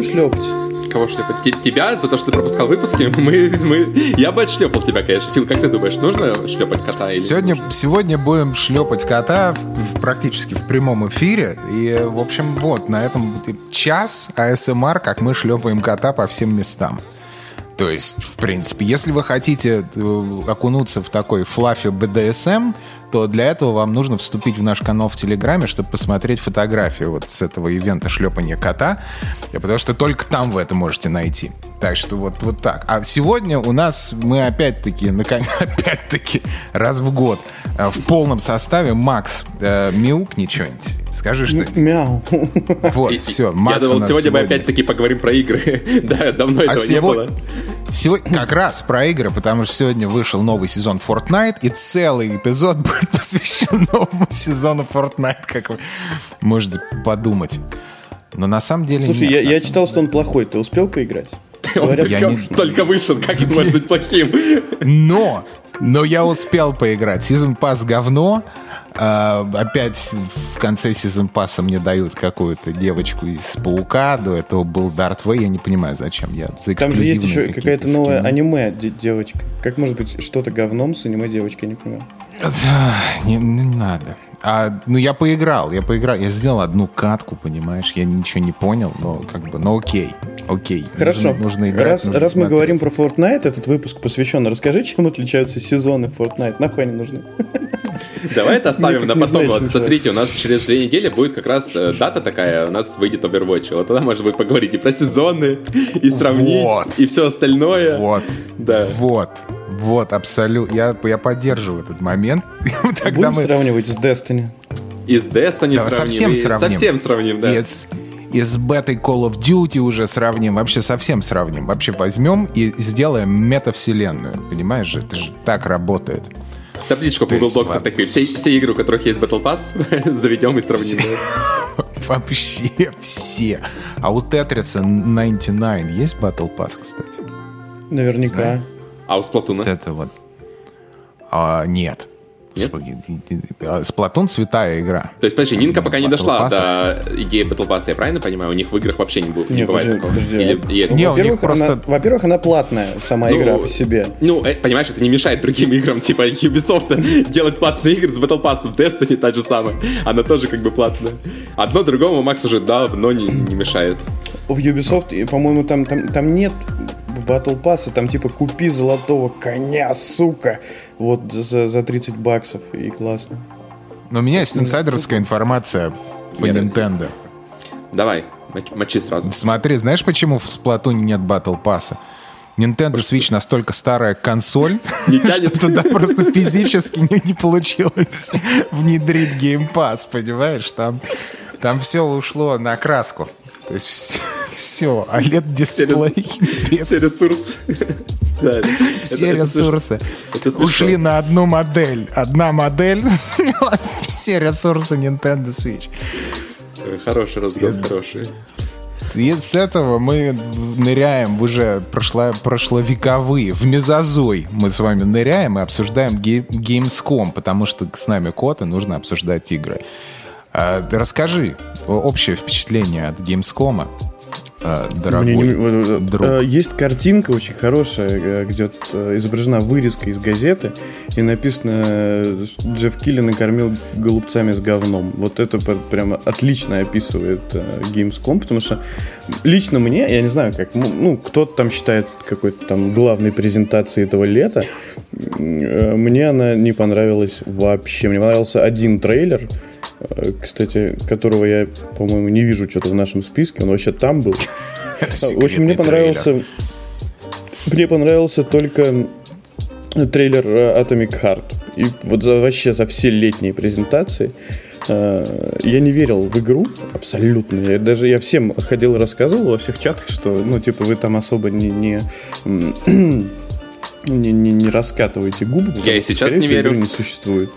будем шлепать? Кого шлепать? Т- тебя за то, что ты пропускал выпуски? Мы, мы... Я бы отшлепал тебя, конечно. Фил, как ты думаешь, нужно шлепать кота или Сегодня, нужно? сегодня будем шлепать кота в- в- практически в прямом эфире. И, в общем, вот, на этом час АСМР, как мы шлепаем кота по всем местам. То есть, в принципе, если вы хотите э, окунуться в такой флаффи БДСМ, то для этого вам нужно вступить в наш канал в Телеграме, чтобы посмотреть фотографии вот с этого ивента шлепания кота, И потому что только там вы это можете найти. Так что вот, вот так. А сегодня у нас мы опять-таки, наконец, опять-таки, раз в год э, в полном составе. Макс, э, мяукни что-нибудь. Скажи что-нибудь. Мяу. Вот, И- все, Макс Я думал, нас сегодня мы опять-таки поговорим про игры. да, давно а этого не сего- было. Сегодня как раз про игры, потому что сегодня вышел новый сезон Fortnite, и целый эпизод будет посвящен новому сезону Fortnite, как вы можете подумать. Но на самом деле Слушай, нет, я, я читал, что он плохой. Ты успел поиграть? Он Говорят, только, не- только вышел, как он может быть плохим? Но, но я успел поиграть. Сезон пас говно. А, опять в конце сезон пасса мне дают какую-то девочку из Паука. До этого был Дарт Вей. Я не понимаю, зачем. Я за Там же есть еще какая-то новая аниме де- девочка. Как может быть что-то говном с аниме девочкой, я не понимаю. Да, Не, не надо. А, ну, я поиграл, я поиграл. Я сделал одну катку, понимаешь? Я ничего не понял, но как бы, ну окей. Окей. Хорошо. Нужно, нужно играть, раз, нужно раз мы говорим про Fortnite, этот выпуск посвящен. Расскажи, чем отличаются сезоны Fortnite. Нахуй они нужны? Давай это оставим Никак на потом. знаешь, Вот смотрите, у нас через две недели будет как раз э, дата такая, у нас выйдет Overwatch. Вот тогда можно будет поговорить и про сезоны, и сравнить, Вот. и все остальное. Вот. Да. Вот. Вот, абсолютно. Я, я поддерживаю этот момент. Тогда Будем мы сравнивать с Destiny. И с Destiny Да, сравним. совсем и сравним. Совсем сравним, да. и с, и с бетой Call of Duty уже сравним. Вообще совсем сравним. Вообще возьмем и сделаем метавселенную. Понимаешь же? Это же так работает. Табличку в Google есть, Docs такие. Все, все игры, у которых есть Battle Pass, заведем и сравним. Вообще все. А у Тетриса 99 есть Battle Pass, кстати? Наверняка. А у Сплатуна? Это вот. А, нет. Нет? Спл- Сплатун святая игра. То есть, подожди, Нинка пока не дошла до идеи Battle Pass, я правильно понимаю? У них в играх вообще не, будет, не Не, бывает подожди, такого. подожди. Или есть? Не, у них Во-первых, просто- она- Во-первых, она платная, сама Ну, игра по себе. Ну, э, понимаешь, это не мешает другим играм, типа Ubisoft делать платные игры с Battle Pass, Destiny та же самая. Она тоже как бы платная. Одно другому Макс уже давно не, не мешает. В Ubisoft, по-моему, там, там, там нет Battle Pass, там типа купи золотого коня, сука, вот за, за 30 баксов, и классно. Но у меня есть инсайдерская информация по Нет. Nintendo. Давай, моч- мочи сразу. Смотри, знаешь, почему в Сплатуне нет Battle Pass? Nintendo Switch настолько старая консоль, что туда просто физически не, не получилось внедрить Game Pass, понимаешь? Там, там все ушло на краску. То есть все, OLED-дисплей, Все ресурсы. Да, все это- ресурсы это ушли на одну модель. Одна модель заняла все ресурсы Nintendo Switch. Э, Хороший разгон, хороший. И с этого мы ныряем в уже прошло, прошловековые, в мезозой мы с вами ныряем и обсуждаем ге- Gamescom, потому что с нами кот, и нужно обсуждать игры. А, расскажи общее впечатление от Gamescom, а, дорогой Мне не- друг. э, Есть картинка очень хорошая, э, где э, изображена вырезка из газеты, и написано э, «Джефф Килли накормил голубцами с говном». Вот это прямо отлично описывает Gamescom, потому что лично мне, я не знаю, как, ну, кто-то там считает какой-то там главной презентацией этого лета, мне она не понравилась вообще. Мне понравился один трейлер, кстати, которого я, по-моему, не вижу что-то в нашем списке, он вообще там был. В общем, мне понравился... Мне понравился только трейлер э, Atomic Heart. И вот за, вообще за все летние презентации э, я не верил в игру абсолютно. Я даже я всем ходил и рассказывал во всех чатах, что, ну, типа, вы там особо не... не не, не, не раскатывайте губы. потому и что, сейчас не верю. Игры не существует.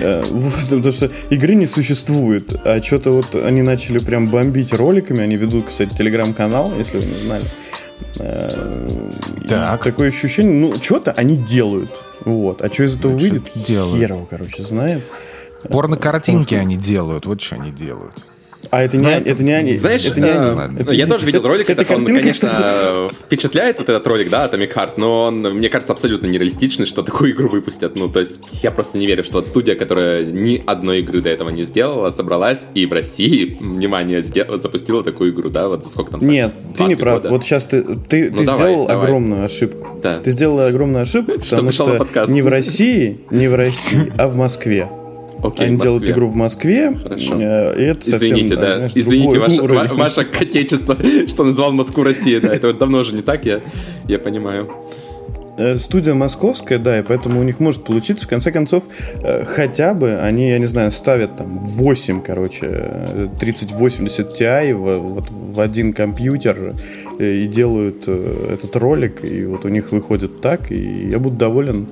Э, Потому что игры не существует. А что-то вот они начали прям бомбить роликами. Они ведут, кстати, телеграм-канал, если вы не знали. Э, Так. Такое ощущение, ну, что-то они делают. Вот. А что из этого Ну, выйдет, хер его, короче, знаем. Порно-картинки они делают, вот что они делают. А это не, Ну, это не они. Знаешь, это не э, они. ладно. Это я тоже видел ролик, это это он, конечно, что- впечатляет вот этот ролик, да, Atomic Heart, но он, мне кажется, абсолютно нереалистичный, что такую игру выпустят. Ну, то есть, я просто не верю, что вот студия, которая ни одной игры до этого не сделала, собралась и в России, внимание, сде- запустила такую игру, да, вот за сколько там? Нет, ты не прав. года? Вот сейчас ты, ты, Ну, ты давай, сделал давай. огромную ошибку. Да. Ты сделал огромную ошибку, потому что не в России, не в России, а в Москве. Окей, Они делают игру в Москве, Хорошо. э, и это совсем, Извините, да. знаешь, Извините, ваше, уровень. ва- ваше отечество, что назвал Москву Россией, да. Это вот давно уже не так, я, я понимаю. Э, Студия московская, да, и поэтому у них может получиться. В конце концов, э, хотя бы они, я не знаю, ставят там 8, короче, э, 3080 Ti в, вот, в один компьютер и делают этот ролик, и вот у них выходит так, и я буду доволен.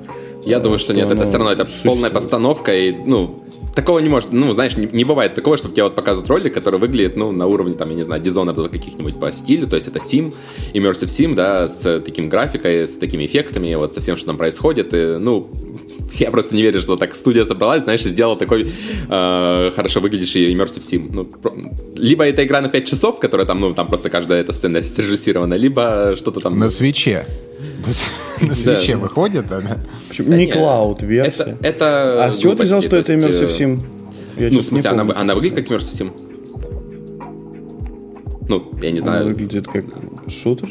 Я думаю, что, что нет, это все равно это существует. полная постановка, и, ну, такого не может, ну, знаешь, не, не бывает такого, чтобы тебе вот показывают ролик, который выглядит, ну, на уровне, там, я не знаю, Dishonored каких-нибудь по стилю, то есть это Sim, Immersive Sim, да, с таким графикой, с такими эффектами, вот со всем, что там происходит, и, ну, я просто не верю, что так студия собралась, знаешь, и сделала такой э, хорошо выглядящий Immersive Sim. Ну, про- либо это игра на 5 часов, которая там, ну, там просто каждая эта сцена срежиссирована, либо что-то там... На свече. На свече выходит она. Не не, клауд-версия. Это, это А с чего ты взял, что это Immersive Sim? Я Ну, в смысле, она, она выглядит как Immersive Sim? Ну, я не Она знаю. выглядит как шутер.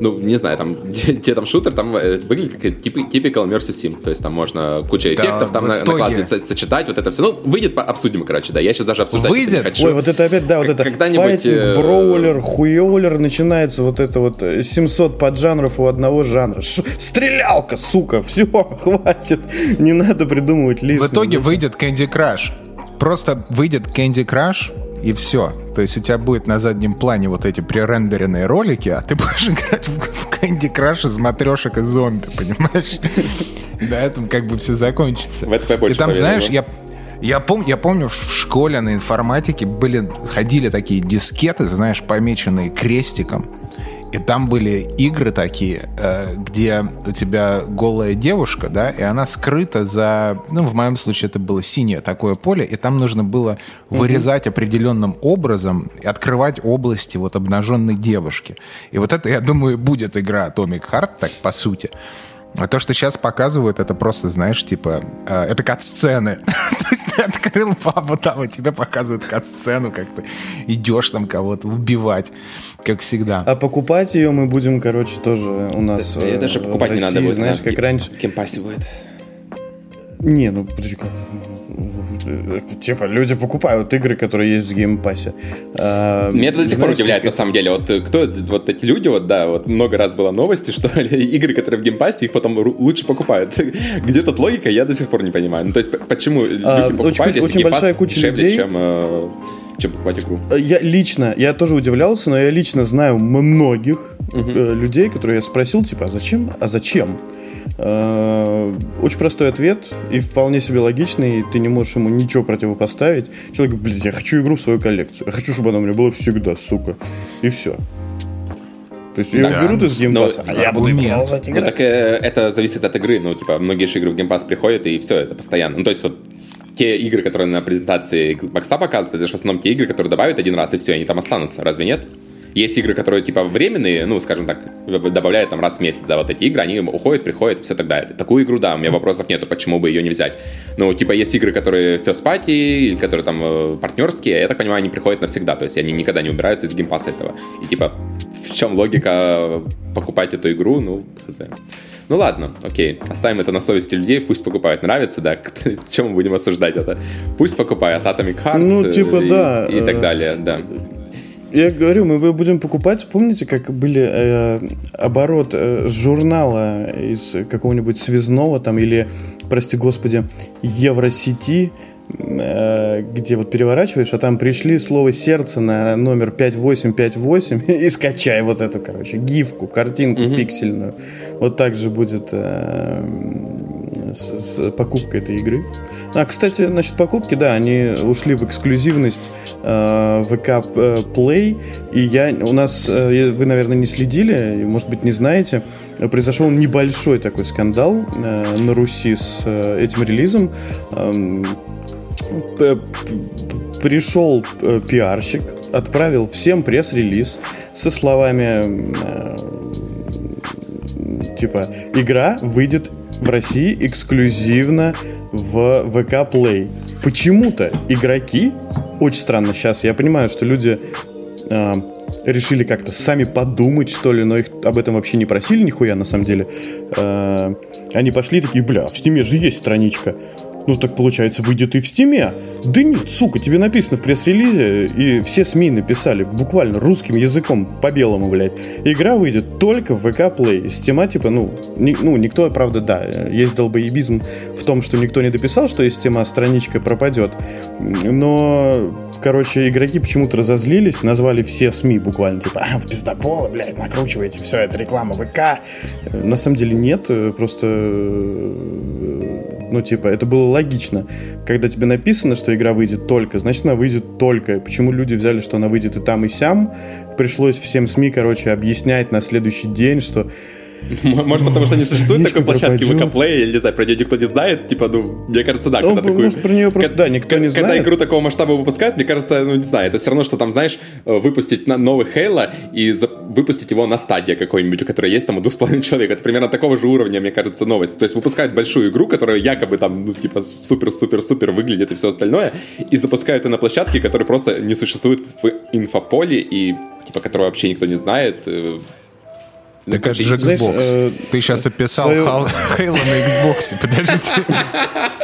Ну, не знаю, там, где, где там шутер, там э, выглядит как типи- typical Immersive Sim. То есть там можно куча Да, эффектов там в на- итоге- накладывать, со- сочетать, вот это все. Ну, выйдет, обсудим, короче, да. Я сейчас даже обсуждать это Выйдет? не хочу. Ой, вот это опять, да, вот это Когда-нибудь, файтинг, э, броулер, хуёлер, начинается вот это вот э, 700 поджанров у одного жанра. Ш- стрелялка, сука, все, хватит, не надо придумывать лишнее. В итоге выйдет Candy Crush. Просто выйдет Candy Crush и все. То есть у тебя будет на заднем плане вот эти пререндеренные ролики, а ты будешь играть в, в Candy Crush из матрешек и зомби, понимаешь? На этом как бы все закончится. И там, знаешь, я я, пом- я помню, в школе на информатике были, ходили такие дискеты, знаешь, помеченные крестиком. И там были игры такие, э, где у тебя голая девушка, да, и она скрыта за, ну, в моем случае это было синее такое поле, и там нужно было вырезать определенным образом и открывать области вот обнаженной девушки. И вот это, я думаю, будет игра Atomic Heart, так по сути. А то, что сейчас показывают, это просто, знаешь, типа, э, это кат-сцены. То есть ты открыл папу там, и тебе показывают кат-сцену, как ты идешь там кого-то убивать, как всегда. А покупать ее мы будем, короче, тоже у нас Да, э, даже в покупать не России, надо будет. знаешь, на как раньше. Game Pass е будет. Не, ну подожди, как? Типа, люди покупают игры, которые есть в Game Pass е. А, Меня это до сих пор удивляет, как- на самом деле. Вот э, кто вот эти люди, вот да, вот много раз было новости, что игры, которые в Game Pass е, их потом лучше покупают. Где тут логика, я до сих пор не понимаю. Ну, то есть, почему люди А, очень покупают, ку- если очень большая куча дешевле, людей- чем, э, чем покупать игру? Я лично, я тоже удивлялся, но я лично знаю многих э, людей, которые я спросил, типа, а зачем? А зачем? Э, Очень простой ответ и вполне себе логичный, и ты не можешь ему ничего противопоставить. Человек говорит, блядь, я хочу игру в свою коллекцию. Я хочу, чтобы она у меня была всегда, сука. И все. То есть ее Да. берут из Game Pass а, Ну, а я буду продолжать Ну, играть. так э, это зависит от игры. Ну, типа, многие же игры в Game Pass приходят, и все, это постоянно. Ну, то есть, вот те игры, которые на презентации Xbox показывают, это же в основном те игры, которые добавят один раз, и все, они там останутся. Разве нет? Есть игры, которые, типа, временные, ну, скажем так, добавляют там раз в месяц, да, вот эти игры, они уходят, приходят, все тогда. Такую игру, да, у меня вопросов нету, почему бы ее не взять. Ну, типа, есть игры, которые first party, или которые там э, партнерские, я так понимаю, они приходят навсегда, то есть они никогда не убираются из геймпасса этого. И, типа, в чем логика покупать эту игру, ну, хз. Ну ладно, окей, оставим это на совести людей, пусть покупают. Нравится, да? Чем мы будем осуждать это? Пусть покупают Atomic Heart Ну, э, типа, и, да, и так э, далее, да. Я говорю, мы будем покупать. Помните, как были э, оборот э, журнала из какого-нибудь связного там или, прости господи, Евросети, э, где вот переворачиваешь, а там пришли слово сердце на номер 5858 и скачай вот эту, короче, гифку, картинку пиксельную. Вот так же будет э, с, с покупкой этой игры. А, кстати, насчет покупки, да, они ушли в эксклюзивность э, ВК э, Play, и я, у нас, э, вы, наверное, не следили, может быть, не знаете, э, произошел небольшой такой скандал э, на Руси с э, этим релизом. Эм, пришел э, пиарщик, отправил всем пресс-релиз со словами э, типа «Игра выйдет в России эксклюзивно в ВК Play». Почему-то игроки, очень странно сейчас, я понимаю, что люди э, решили как-то сами подумать, что ли, но их об этом вообще не просили нихуя, на самом деле. Э, они пошли такие, бля, в Steam е же есть страничка. Ну, так получается, выйдет и в Steam е. Да нет, сука, тебе написано в пресс-релизе, и все СМИ написали буквально русским языком, по-белому, блядь. Игра выйдет только в VK Play. Стима, типа, ну, ни, ну, никто, правда, да, есть долбоебизм в том, что никто не дописал, что из стима страничка пропадет. Но, короче, игроки почему-то разозлились, назвали все СМИ буквально, типа, а, пиздоболы, блядь, накручиваете, все, это реклама ВК. На самом деле нет, просто ну, типа, это было логично. Когда тебе написано, что игра выйдет только, значит, она выйдет только. Почему люди взяли, что она выйдет и там, и сям? Пришлось всем СМИ, короче, объяснять на следующий день, что может, потому что не существует такой площадки в ВК я не знаю, про нее никто не знает, типа, ну, мне кажется, да. Ну, может, про нее просто, да, никто не знает. Когда игру такого масштаба выпускают, мне кажется, ну, не знаю, это все равно, что там, знаешь, э, выпустить новый Хейла и выпустить его на стадии какой-нибудь, у которой есть там 2,5 человек. Это примерно такого же уровня, мне кажется, новость. То есть выпускают большую игру, которая якобы там, ну, типа, супер-супер-супер выглядит и все остальное, и запускают ее на площадке, которая просто не существует в инфополе и, типа, которую вообще никто не знает, э, так это же Xbox. Э, Ты сейчас описал свое... Halo на Xbox. Подождите.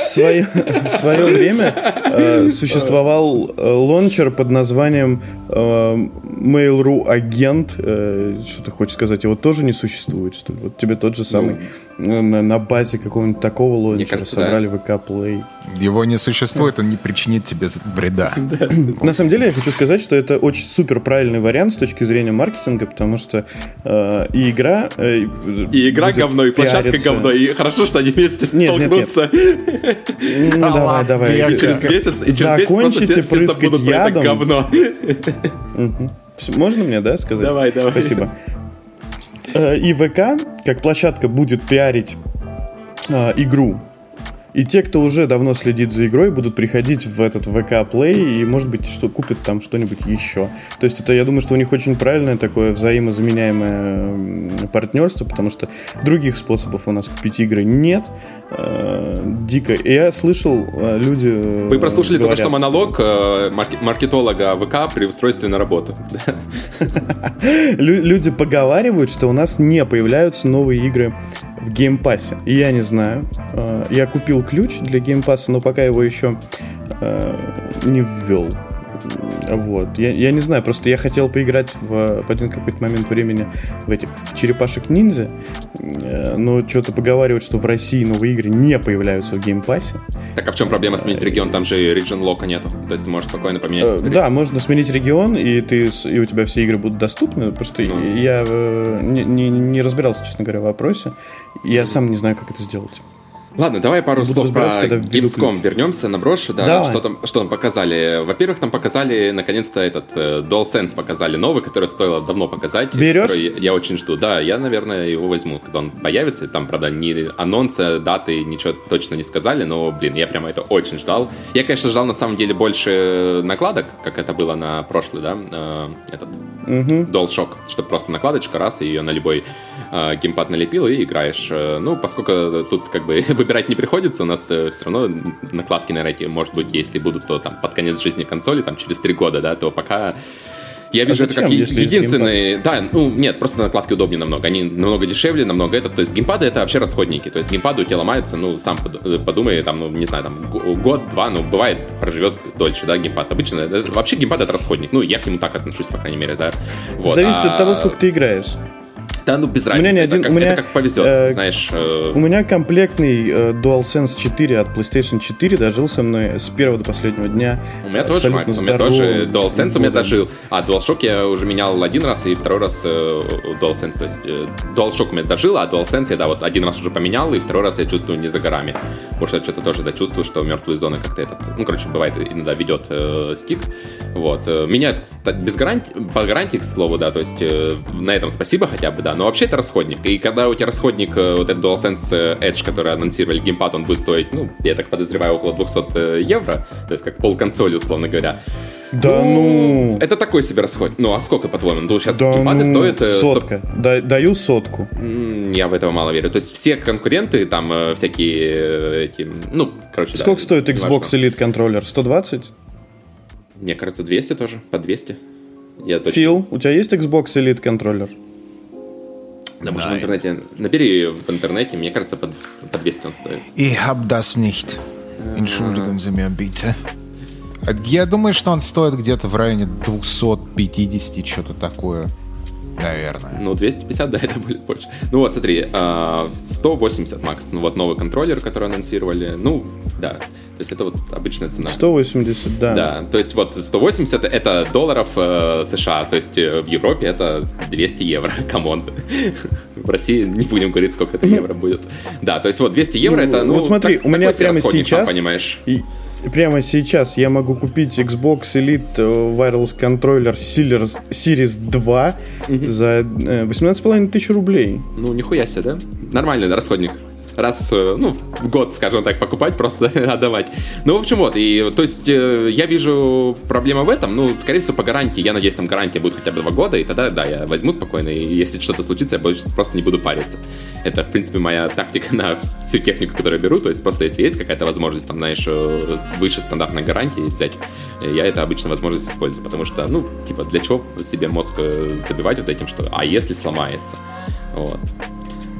В свое, в свое время э, существовал э, лончер под названием э, Mail.ru Агент. Э, что ты хочешь сказать? Его тоже не существует, что ли? Вот тебе тот же самый ну, на, на базе какого-нибудь такого лончера кажется, собрали да. VK Play. Его не существует, он не причинит тебе вреда. На самом деле я хочу сказать, что это очень супер правильный вариант с точки зрения маркетинга, потому что э, и игра... Э, и игра говно, и площадка говно, и хорошо, что они вместе столкнутся. Ну давай, давай. Через месяц, и через Закончите прыскать ядом. говно. Можно мне, да, сказать? Давай, давай. Спасибо. Э, и ВК, как площадка, будет пиарить э, игру и те, кто уже давно следит за игрой, будут приходить в этот ВК Play и, может быть, что купят там что-нибудь еще. То есть это, я думаю, что у них очень правильное такое взаимозаменяемое партнерство, потому что других способов у нас купить игры нет. Э, дико. И я слышал, э, люди э, Вы прослушали говорят... только что монолог маркетолога ВК при устройстве на работу. Люди поговаривают, что у нас не появляются новые игры в Game Pass е. И я не знаю. Я купил ключ для Game Pass а, но пока его еще не ввел. Вот. Я, я не знаю, просто я хотел поиграть в, в один какой-то момент времени в этих в черепашек ниндзя, э, но что-то поговаривают, что в России новые игры не появляются в Game Pass е. Так а в чем проблема сменить регион? Там же region lock а нету. То есть ты можешь спокойно поменять. Э, да, можно сменить регион, и ты и у тебя все игры будут доступны. Просто ну. я э, не, не, не разбирался, честно говоря, в вопросе. Я сам не знаю, как это сделать. Ладно, давай пару Буду слов про Gamescom вернемся на брошь, да, давай. что там, что там показали. Во-первых, там показали, наконец-то, этот э, DualSense показали новый, который стоило давно показать. Берешь? Я, я очень жду. Да, я, наверное, его возьму, когда он появится. Там, правда, ни анонса, даты, ничего точно не сказали, но, блин, я прямо это очень ждал. Я, конечно, ждал, на самом деле, больше накладок, как это было на прошлый, да, э, этот угу. DualShock, чтобы просто накладочка, раз, и ее на любой э, геймпад налепил и играешь. Э, ну, поскольку тут как бы выбирать не приходится, у нас э, все равно накладки на рейте, может быть, если будут, то там под конец жизни консоли, там через три года, да, то пока я вижу а это как единственный... Да, ну, нет, просто накладки удобнее намного. Они намного дешевле, намного это. То есть геймпады это вообще расходники. То есть геймпады у тебя ломаются, ну, сам э, подумай, там, ну, не знаю, там, год-два, ну, бывает, проживет дольше, да, геймпад. Обычно, вообще геймпад это расходник. Ну, я к нему так отношусь, по крайней мере, да. Вот. Зависит а... от того, сколько ты играешь. Да, ну без разницы. У меня не один, это, как, у меня, это как повезет, э, знаешь. Э... У меня комплектный э, DualSense 4 от PlayStation 4 дожил со мной с первого до последнего дня. У меня тоже, Макс, у меня тоже DualSense у меня дожил. А DualShock я уже менял один раз и второй раз э, DualSense. То есть э, DualShock у меня дожил, а DualSense я, да, вот один раз уже поменял, и второй раз я чувствую не за горами. Потому что я что-то тоже да, чувствую, что мертвые зоны как-то этот... Ну, короче, бывает, иногда ведет э, стик. Вот. Э, меняют без гарантии, по гарантии, к слову, да, то есть э, на этом спасибо хотя бы, да, да. Но вообще это расходник. И когда у тебя расходник, э, вот этот DualSense Edge, который анонсировали геймпад, он будет стоить, ну, я так подозреваю, около 200 евро, то есть как пол консоли, условно говоря. Да ну... Это такой себе расход. Ну, а сколько, по-твоему? Ну, сейчас Да геймпады ну, стоят... э, сотка. Да- даю сотку. Я в этого мало верю. То есть все конкуренты, там э, всякие э, эти, ну, короче, да, Сколько стоит неважно. Xbox Elite контроллер? 120? Мне кажется, 200 тоже, по 200. Я точно. Фил, у тебя есть Xbox Elite контроллер? Да, может, в интернете... Набери в интернете, мне кажется, по, по 200 он стоит. Ich hab das nicht. Entschuldigen Sie mir bitte. Я думаю, что он стоит где-то в районе 250, что-то такое. Наверное. Ну, 250, да, это будет больше. Ну вот, смотри, а, 180 макс. Ну вот новый контроллер, который анонсировали. Ну, да. То есть это вот обычная цена. 180, да. Да, то есть вот 180 это долларов э, США, то есть э, в Европе это 200 евро, come on. В России не будем говорить, сколько это евро будет. Да, то есть вот 200 евро это, ну, вот смотри, так- у меня прямо расходник, сам сейчас, понимаешь. и прямо сейчас я могу купить Xbox Elite э, Wireless Controller Series, Series 2 за э, 18,5 тысяч рублей. Ну, нихуя себе, да? Нормальный расходник. Раз, э, ну, в год, скажем так, покупать, просто отдавать. Ну, в общем, вот, и, то есть, э, я вижу проблема в этом, ну, скорее всего, по гарантии, я надеюсь, там гарантия будет хотя бы два года, и тогда, да, я возьму спокойно, и если что-то случится, я больше просто не буду париться. Это, в принципе, моя тактика на всю технику, которую я беру, то есть, просто если есть какая-то возможность, там, знаешь, э, выше стандартной гарантии взять, я это обычно возможность использую, потому что, ну, типа, для чего себе мозг забивать вот этим, что, а если сломается? Вот.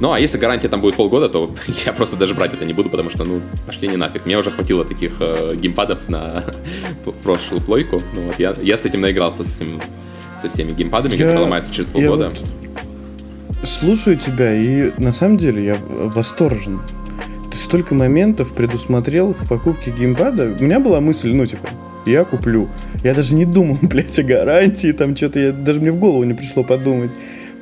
Ну, а если гарантия там будет полгода, то я просто даже брать это не буду, потому что, ну, пошли не нафиг. Мне уже хватило таких э, геймпадов на прошлую плойку. Ну, вот я, я с этим наигрался, со, всем- со всеми геймпадами, Я- которые ломаются через полгода. вот Слушаю тебя, и на самом деле я восторжен. Ты столько моментов предусмотрел в покупке геймпада. У меня была мысль, ну, типа, я куплю. Я даже не думал, блядь, о гарантии, там что-то, я, даже мне в голову не пришло подумать,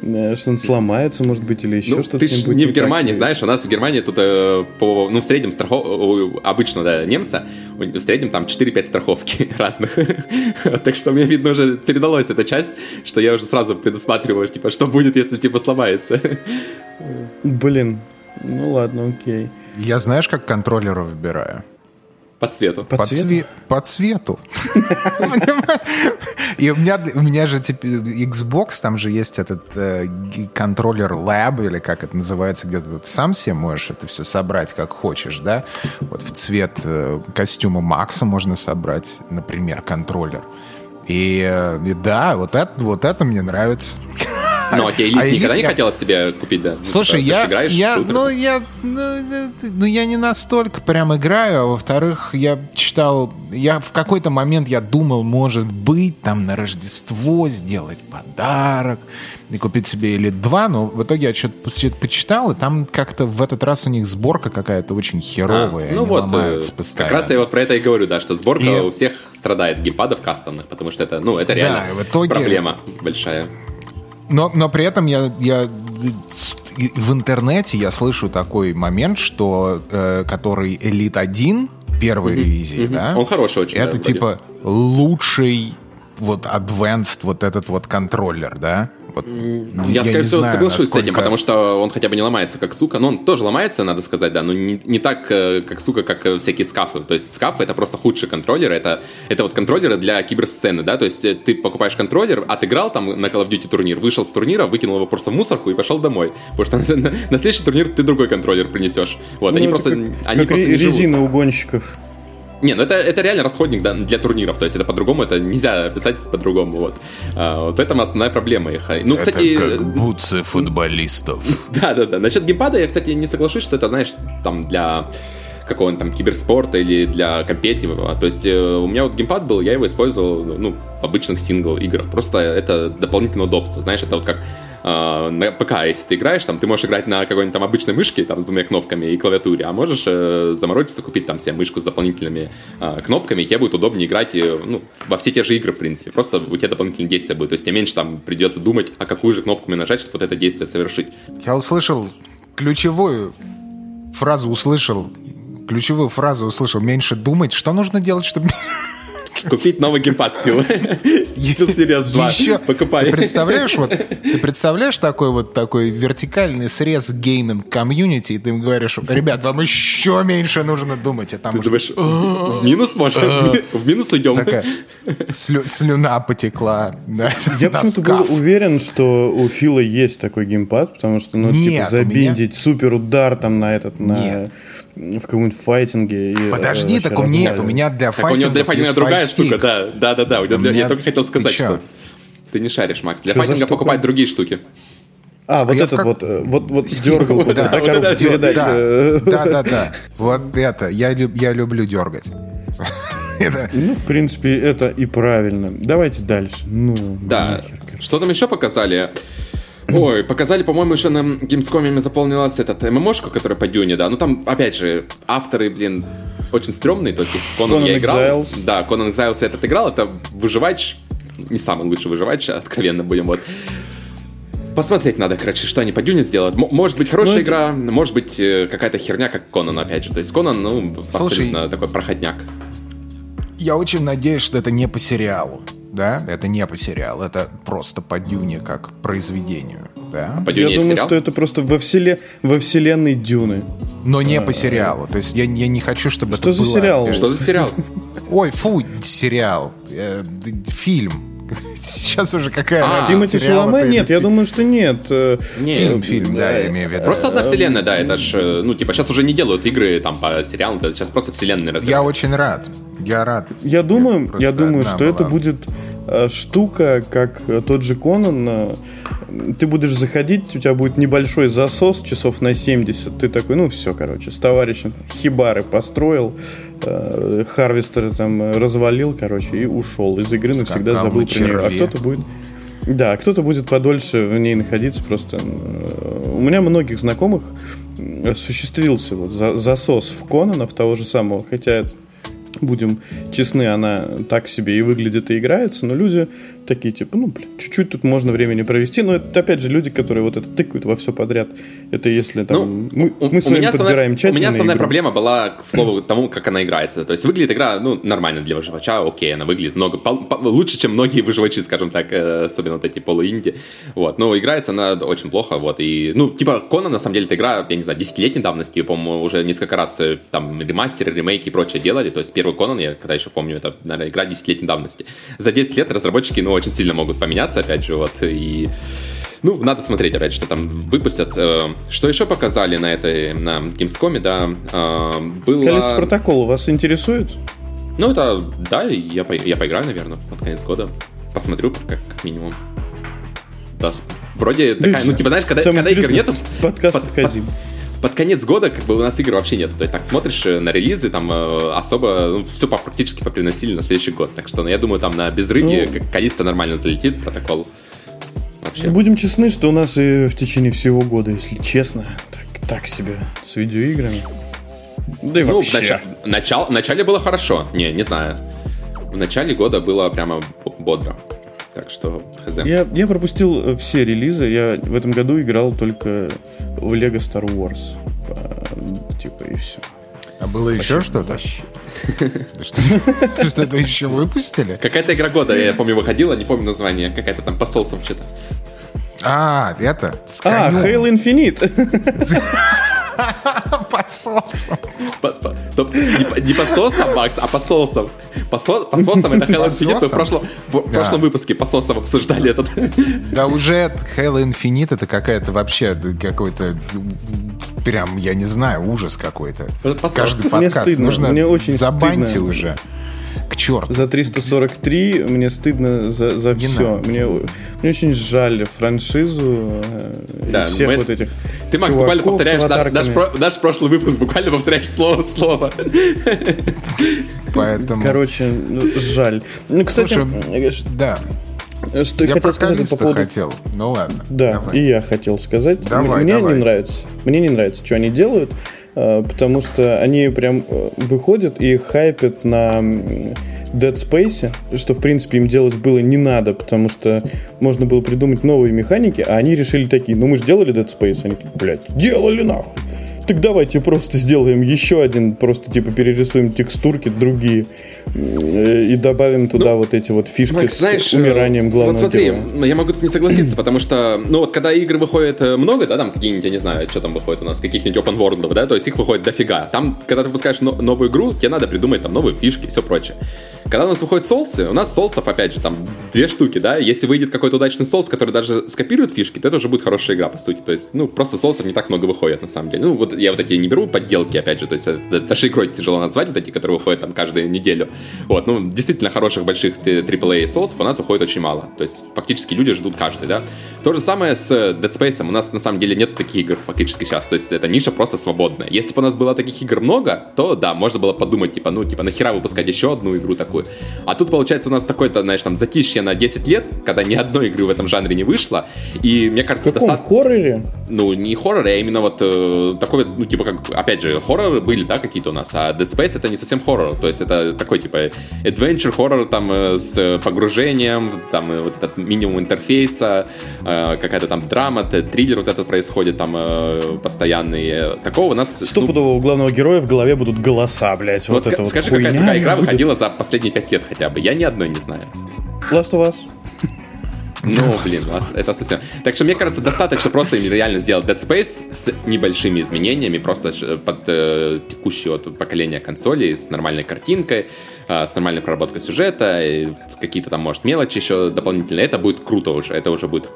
что он сломается, может быть, или еще Ну, что-то ты с ним ж будет не в так. Германии, знаешь, у нас в Германии тут э, по, ну, в среднем страхов... у- Обычно, да, немца, в среднем там 4-5 страховки разных. Так что мне, видно, уже передалось эта часть, что я уже сразу предусматриваю, типа, что будет, если, типа, сломается. Блин, ну ладно, окей. Я знаешь, как контроллера выбираю? По цвету. По По, цвету? цве- по цвету. И у меня, у меня же теперь Xbox, там же есть этот э, контроллер Lab, или как это называется, где ты сам себе можешь это все собрать как хочешь, да? Вот в цвет э, костюма Макса можно собрать, например, контроллер. И, э, и да, вот это, вот это мне нравится. Ну, а тебе А Elite никогда Elite не я- хотелось себе купить, да? Ну, Слушай, типа, я, играешь я, ну, я, ну, э, ну, я не настолько прям играю, а во-вторых, я читал, я в какой-то момент я думал, может быть, там на Рождество сделать подарок и купить себе Elite 2, но в итоге я что-то почитал, и там как-то в этот раз у них сборка какая-то очень А, херовая, ну они вот, ломаются э, постоянно. как раз я вот про это и говорю, да, что сборка И- у всех страдает геймпадов кастомных, потому что это, ну, это реально и в итоге- проблема большая. Но, но при этом я, я в интернете я слышу такой момент, что э, который Elite 1 первой ревизии, да? Он хороший очень, да, Это вроде. типа лучший вот advanced вот этот вот контроллер, да? Вот, Я, скорее не всего, знаю, соглашусь с этим, насколько- потому что он хотя бы не ломается как сука. Ну, он тоже ломается, надо сказать, да, но не, не так, э, как сука, как э, всякие скафы. То есть скафы — это просто худшие контроллеры. Это, это вот контроллеры для киберсцены, да, то есть э, ты покупаешь контроллер, отыграл там на Call of Duty турнир, вышел с турнира, выкинул его просто в мусорку и пошел домой. Потому что на, на следующий турнир ты другой контроллер принесешь. Вот, Ну, они просто, как, они как просто ре- резина у гонщиков. Не, ну это, это реально расходник да, для турниров, то есть это по-другому, это нельзя описать по-другому, вот. А, вот это основная проблема их. Ну, Это кстати, как бутсы футболистов. да, да, да. Насчет геймпада я, кстати, не соглашусь, что это, знаешь, там для какого-нибудь там киберспорта или для компетитивного. То есть э, у меня вот геймпад был, я его использовал, ну, в обычных сингл-играх. Просто это дополнительное удобство. Знаешь, это вот как э, на ПК, если ты играешь, там, ты можешь играть на какой-нибудь там обычной мышке, там, с двумя кнопками и клавиатуре, а можешь э, заморочиться, купить там себе мышку с дополнительными э, кнопками, и тебе будет удобнее играть, э, ну, во все те же игры, в принципе. Просто у тебя дополнительные действия будут. То есть тебе меньше там придется думать, а какую же кнопку мне нажать, чтобы вот это действие совершить. Я услышал ключевую фразу, услышал ключевую фразу услышал. Меньше думать. Что нужно делать, чтобы Купить новый геймпад. Phil Series 2. Еще, Покупай. Ты представляешь, вот, ты представляешь такой вот такой вертикальный срез gaming community, и ты им говоришь, ребят, вам еще меньше нужно думать, а там Ты уже думаешь, в минус может? В минус уйдем. такая слю- слюна потекла. Да, Я почему-то был уверен, что у Фила есть такой геймпад, потому что, ну, Нет, типа, забиндить супер удар там на этот, на Нет. В каком-нибудь файтинге. и, Подожди, э, так вообще у нет, у меня для Так у него для файтинга другая fight stick. штука, да. Да, да, да. У для- меня- Я только хотел сказать, Ты что ты не шаришь, Макс. Для Что файтинга покупать другие штуки. А, вот в этот как- вот, э, вот, вот дергал, Да, эта вот это передач. Да, э, да, да, да. Вот это. Я, люб- я люблю дергать. Ну, в принципе, это и правильно. Давайте дальше. Ну, Да. нахер. Что там еще показали? Ой, показали, по-моему, еще на Gamescom заполнилась этот ММОшку, которая по Дюне, да. Ну там, опять же, авторы, блин, очень стрёмные, то есть Conan, Conan я играл. Exiles. Да, Conan Exiles я этот играл, это выживач, не самый лучший выживач, откровенно будем вот. Посмотреть надо, короче, что они по Дюне сделают. М- может быть хорошая Ну, это- игра, может быть э, какая-то херня, как Конан, опять же. То есть Конан, ну, Слушай, абсолютно такой проходняк. Я очень надеюсь, что это не по сериалу. Да, это не по сериалу, это просто по Дюне как произведению, да, По Я Дюне есть думаю, сериал? что это просто во, вселе... во вселенной Дюны. но не по сериалу. То есть я, я не хочу, чтобы Что это за было- сериал? Что за сериал? Ой, фу, сериал, Э, фильм. Сейчас уже какая А, Тимати сериал Шаломе? Нет, я думаю, что нет. Э, Не, Фильм, фильм, да, я имею в виду. Просто одна вселенная, да, это ж, э, ну, типа, сейчас уже не делают игры там по сериалам, это сейчас просто вселенные Я очень рад. Я рад. Я думаю, Просто я думаю, что это была. будет э, штука, как э, тот же Конан. э, ты будешь заходить, у тебя будет небольшой засос часов на 70. Ты такой, ну все, короче, с товарищем хибары построил, э, харвестеры там развалил, короче, и ушел из игры, навсегда Скакал забыл на про нее. А кто-то будет... Да, кто-то будет подольше в ней находиться просто. У меня многих знакомых осуществился вот за- засос в Конана, в того же самого, хотя будем честны, она так себе и выглядит, и играется, но люди такие, типа, ну, блин, чуть-чуть тут можно времени провести, но это, опять же, люди, которые вот это тыкают во все подряд. Это если там... мы, у, мы с вами подбираем основная, у тщательно меня основная игру. проблема была, к слову, тому, как она играется. То есть выглядит игра, ну, нормально для выживача, окей, она выглядит много, пол- по- лучше, чем многие выживачи, скажем так, э, особенно вот эти полуинди. Вот, но играется она очень плохо, вот, и, ну, типа, Кона, на самом деле, это игра, я не знаю, десятилетней давности, по-моему, уже несколько раз э, там ремастеры, ремейки и прочее делали, то есть первый Конан, я когда еще помню, это, наверное, игра десятилетней давности. За 10 лет разработчики, ну, очень сильно могут поменяться, опять же, вот, и ну, надо смотреть опять, что там выпустят. Э, Что еще показали на этой, на Gamescom, да, э, было... Колесо протокола вас интересует? Ну, это, да, я, по- я поиграю, наверное, под конец года. Посмотрю, как, как минимум. Да. Вроде такая, ну, типа, знаешь, когда, когда игр нету, Подкаст под- от под конец года как бы у нас игр вообще нет. То есть так смотришь э, на релизы, там э, особо все по, практически поприносили на следующий год. Так что ну, я думаю, там на безрыбье Ну. как Калиста нормально залетит, протокол. Вообще. Будем честны, что у нас и в течение всего года, если честно, так, так себе с видеоиграми. Да и Ну, вообще. начале, начал, в начале было хорошо. Не, не знаю. В начале года было прямо бодро. Так что, хз. Я, я пропустил э, все релизы. Я в этом году играл только в Lego Star Wars. Типа и все. А было еще что-то? Что- Что-то еще выпустили? Какая-то игра года, я помню, выходила, не помню название. Какая-то там по соусам что-то. А, это, А. Halo Infinite. По соусам. То- Не по- не по соусам, Макс, а по соусам. По со- по соусам это Halo По Infinite. Мы в прошлом, в в Да. прошлом выпуске по соусам обсуждали этот. Да уже Halo Infinite это какая-то вообще какой-то прям, я не знаю, ужас какой-то. Каждый Мне подкаст стыдно, нужно мне очень забаньте стыдно. уже. К черту. За 343 мне стыдно за, за Не все. надо. Мне, мне очень жаль франшизу э, и Да, всех мы- вот этих Ты, Макс, буквально повторяешь наш, наш прошлый выпуск, буквально повторяешь слово в слово. Поэтому... Короче, ну, жаль. Ну, кстати, Слушай, Да, что я я про хотел сказать по поводу... хотел. Ну ладно. Да, давай. и я хотел сказать. Давай, мне давай. не нравится. Мне не нравится, что они делают, потому что они прям э, выходят и хайпят на Dead Space, что, в принципе, им делать было не надо, потому что можно было придумать новые механики, а они решили такие, ну мы же делали Dead Space. Они такие, блядь, делали нахуй. Так давайте просто сделаем еще один, просто типа перерисуем текстурки другие э, и добавим туда ну, вот эти вот фишки Макс, с знаешь, умиранием главного Вот смотри, героя. я могу тут не согласиться, потому что, ну вот когда игры выходят э, много, да, там какие-нибудь, я не знаю, что там выходит у нас, каких-нибудь open world, да, то есть их выходит дофига. Там, когда ты выпускаешь но- новую игру, тебе надо придумать там новые фишки и все прочее. Когда у нас выходят солнцы, у нас солнцев, опять же, там две штуки, да, если выйдет какой-то удачный солнц, который даже скопирует фишки, то это уже будет хорошая игра, по сути. То есть, ну, просто солнцев не так много выходит, на самом деле. Ну, вот я вот эти не беру подделки, опять же, то есть, это, даже игрой тяжело назвать, вот эти, которые выходят там каждую неделю. Вот, ну, действительно хороших больших AAA солнцев у нас выходит очень мало. То есть, фактически люди ждут каждый, да. То же самое с Dead Space. У нас, на самом деле, нет таких игр фактически сейчас. То есть, эта ниша просто свободная. Если бы у нас было таких игр много, то, да, можно было подумать, типа, ну, типа, нахера выпускать еще одну игру такую. А тут получается у нас такой-то, знаешь, там затишье на 10 лет, когда ни одной игры в этом жанре не вышло. И мне кажется, достаточно... хорроре? Ну, не хоррор, а именно вот э, такой, ну, типа, как, опять же, хорроры были, да, какие-то у нас, а Dead Space это не совсем хоррор, то есть это такой, типа, adventure хоррор там э, с погружением, там э, вот этот минимум интерфейса, э, какая-то там драма, триллер вот этот происходит там постоянный. Такого у нас... Стопудово ну, у главного героя в голове будут голоса, блядь, вот, вот это скажи, вот какая, какая игра будет... выходила за последние пять лет хотя бы? Я ни одной не знаю. Last of Us. Ну, блин, это совсем... Так что, мне кажется, достаточно просто им реально сделать Dead Space с небольшими изменениями, просто под э, текущее вот поколение консолей, с нормальной картинкой, э, с нормальной проработкой сюжета, какие-то там, может, мелочи еще дополнительные. Это будет круто уже, это уже будет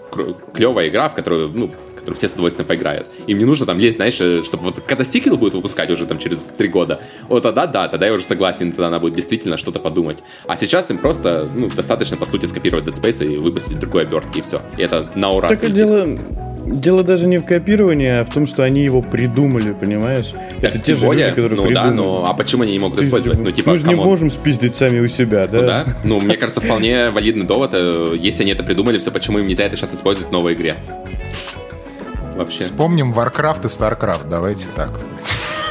клевая игра, в которую, ну, которую все с удовольствием поиграют. Им не нужно там лезть, знаешь, э, чтобы вот когда сиквел будет выпускать уже там через три года, вот тогда да, тогда я уже согласен, тогда она будет действительно что-то подумать. А сейчас им просто, ну, достаточно, по сути, скопировать Dead Space и выпустить другой обертки, и все. И это на ура. Так дело, Дело даже не в копировании, а в том, что они его придумали, понимаешь? Так, это те же более, люди, которые ну, придумали. Да, но а почему они не могут Ты, использовать? Ну, типа, мы же не можем спиздить сами у себя, да? Ну, да. Ну, мне кажется, вполне валидный довод. Э, если они это придумали, все, почему им нельзя это сейчас использовать в новой игре? Вообще. Вспомним Warcraft и StarCraft, давайте так.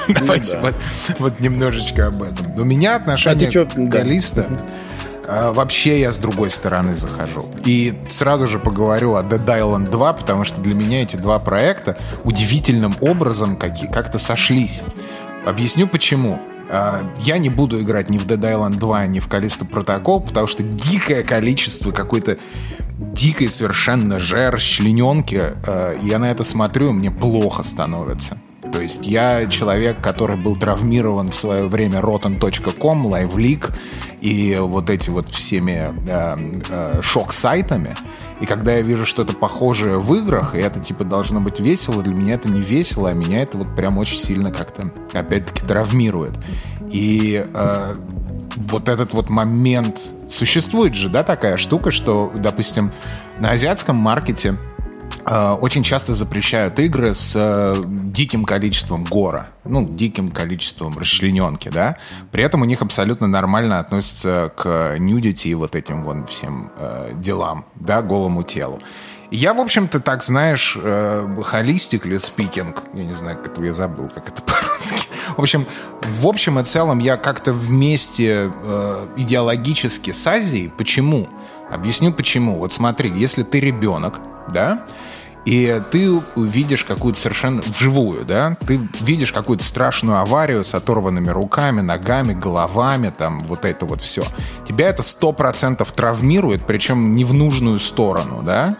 Ну давайте вот, вот немножечко об этом. У меня отношение а к Галиста... А, вообще я с другой стороны захожу. И сразу же поговорю о Dead Island 2, потому что для меня эти два проекта удивительным образом как-то сошлись. Объясню почему. А, я не буду играть ни в Dead Island 2, ни в Callisto Protocol, потому что дикое количество какой-то дикой совершенно жер, члененки. Э, я на это смотрю, мне плохо становится. То есть я человек, который был травмирован в свое время rotten.com, LiveLeak и вот эти вот всеми э, э, шок-сайтами. И когда я вижу что-то похожее в играх, и это типа должно быть весело, для меня это не весело, а меня это вот прям очень сильно как-то опять-таки травмирует. И э, вот этот вот момент... Существует же, да, такая штука, что, допустим, на азиатском маркете очень часто запрещают игры с э, диким количеством гора, ну, диким количеством расчлененки, да. При этом у них абсолютно нормально относятся к нюдити и вот этим вон всем э, делам, да, голому телу. Я, в общем-то, так, знаешь, холистикли спикинг, я не знаю, как это я забыл, как это по-русски. В общем, в общем и целом я как-то вместе э, идеологически с Азией. Почему? Объясню почему. Вот смотри, если ты ребенок, да, и ты увидишь какую-то совершенно вживую, да, ты видишь какую-то страшную аварию с оторванными руками, ногами, головами, там, вот это вот все. Тебя это сто процентов травмирует, причем не в нужную сторону, да.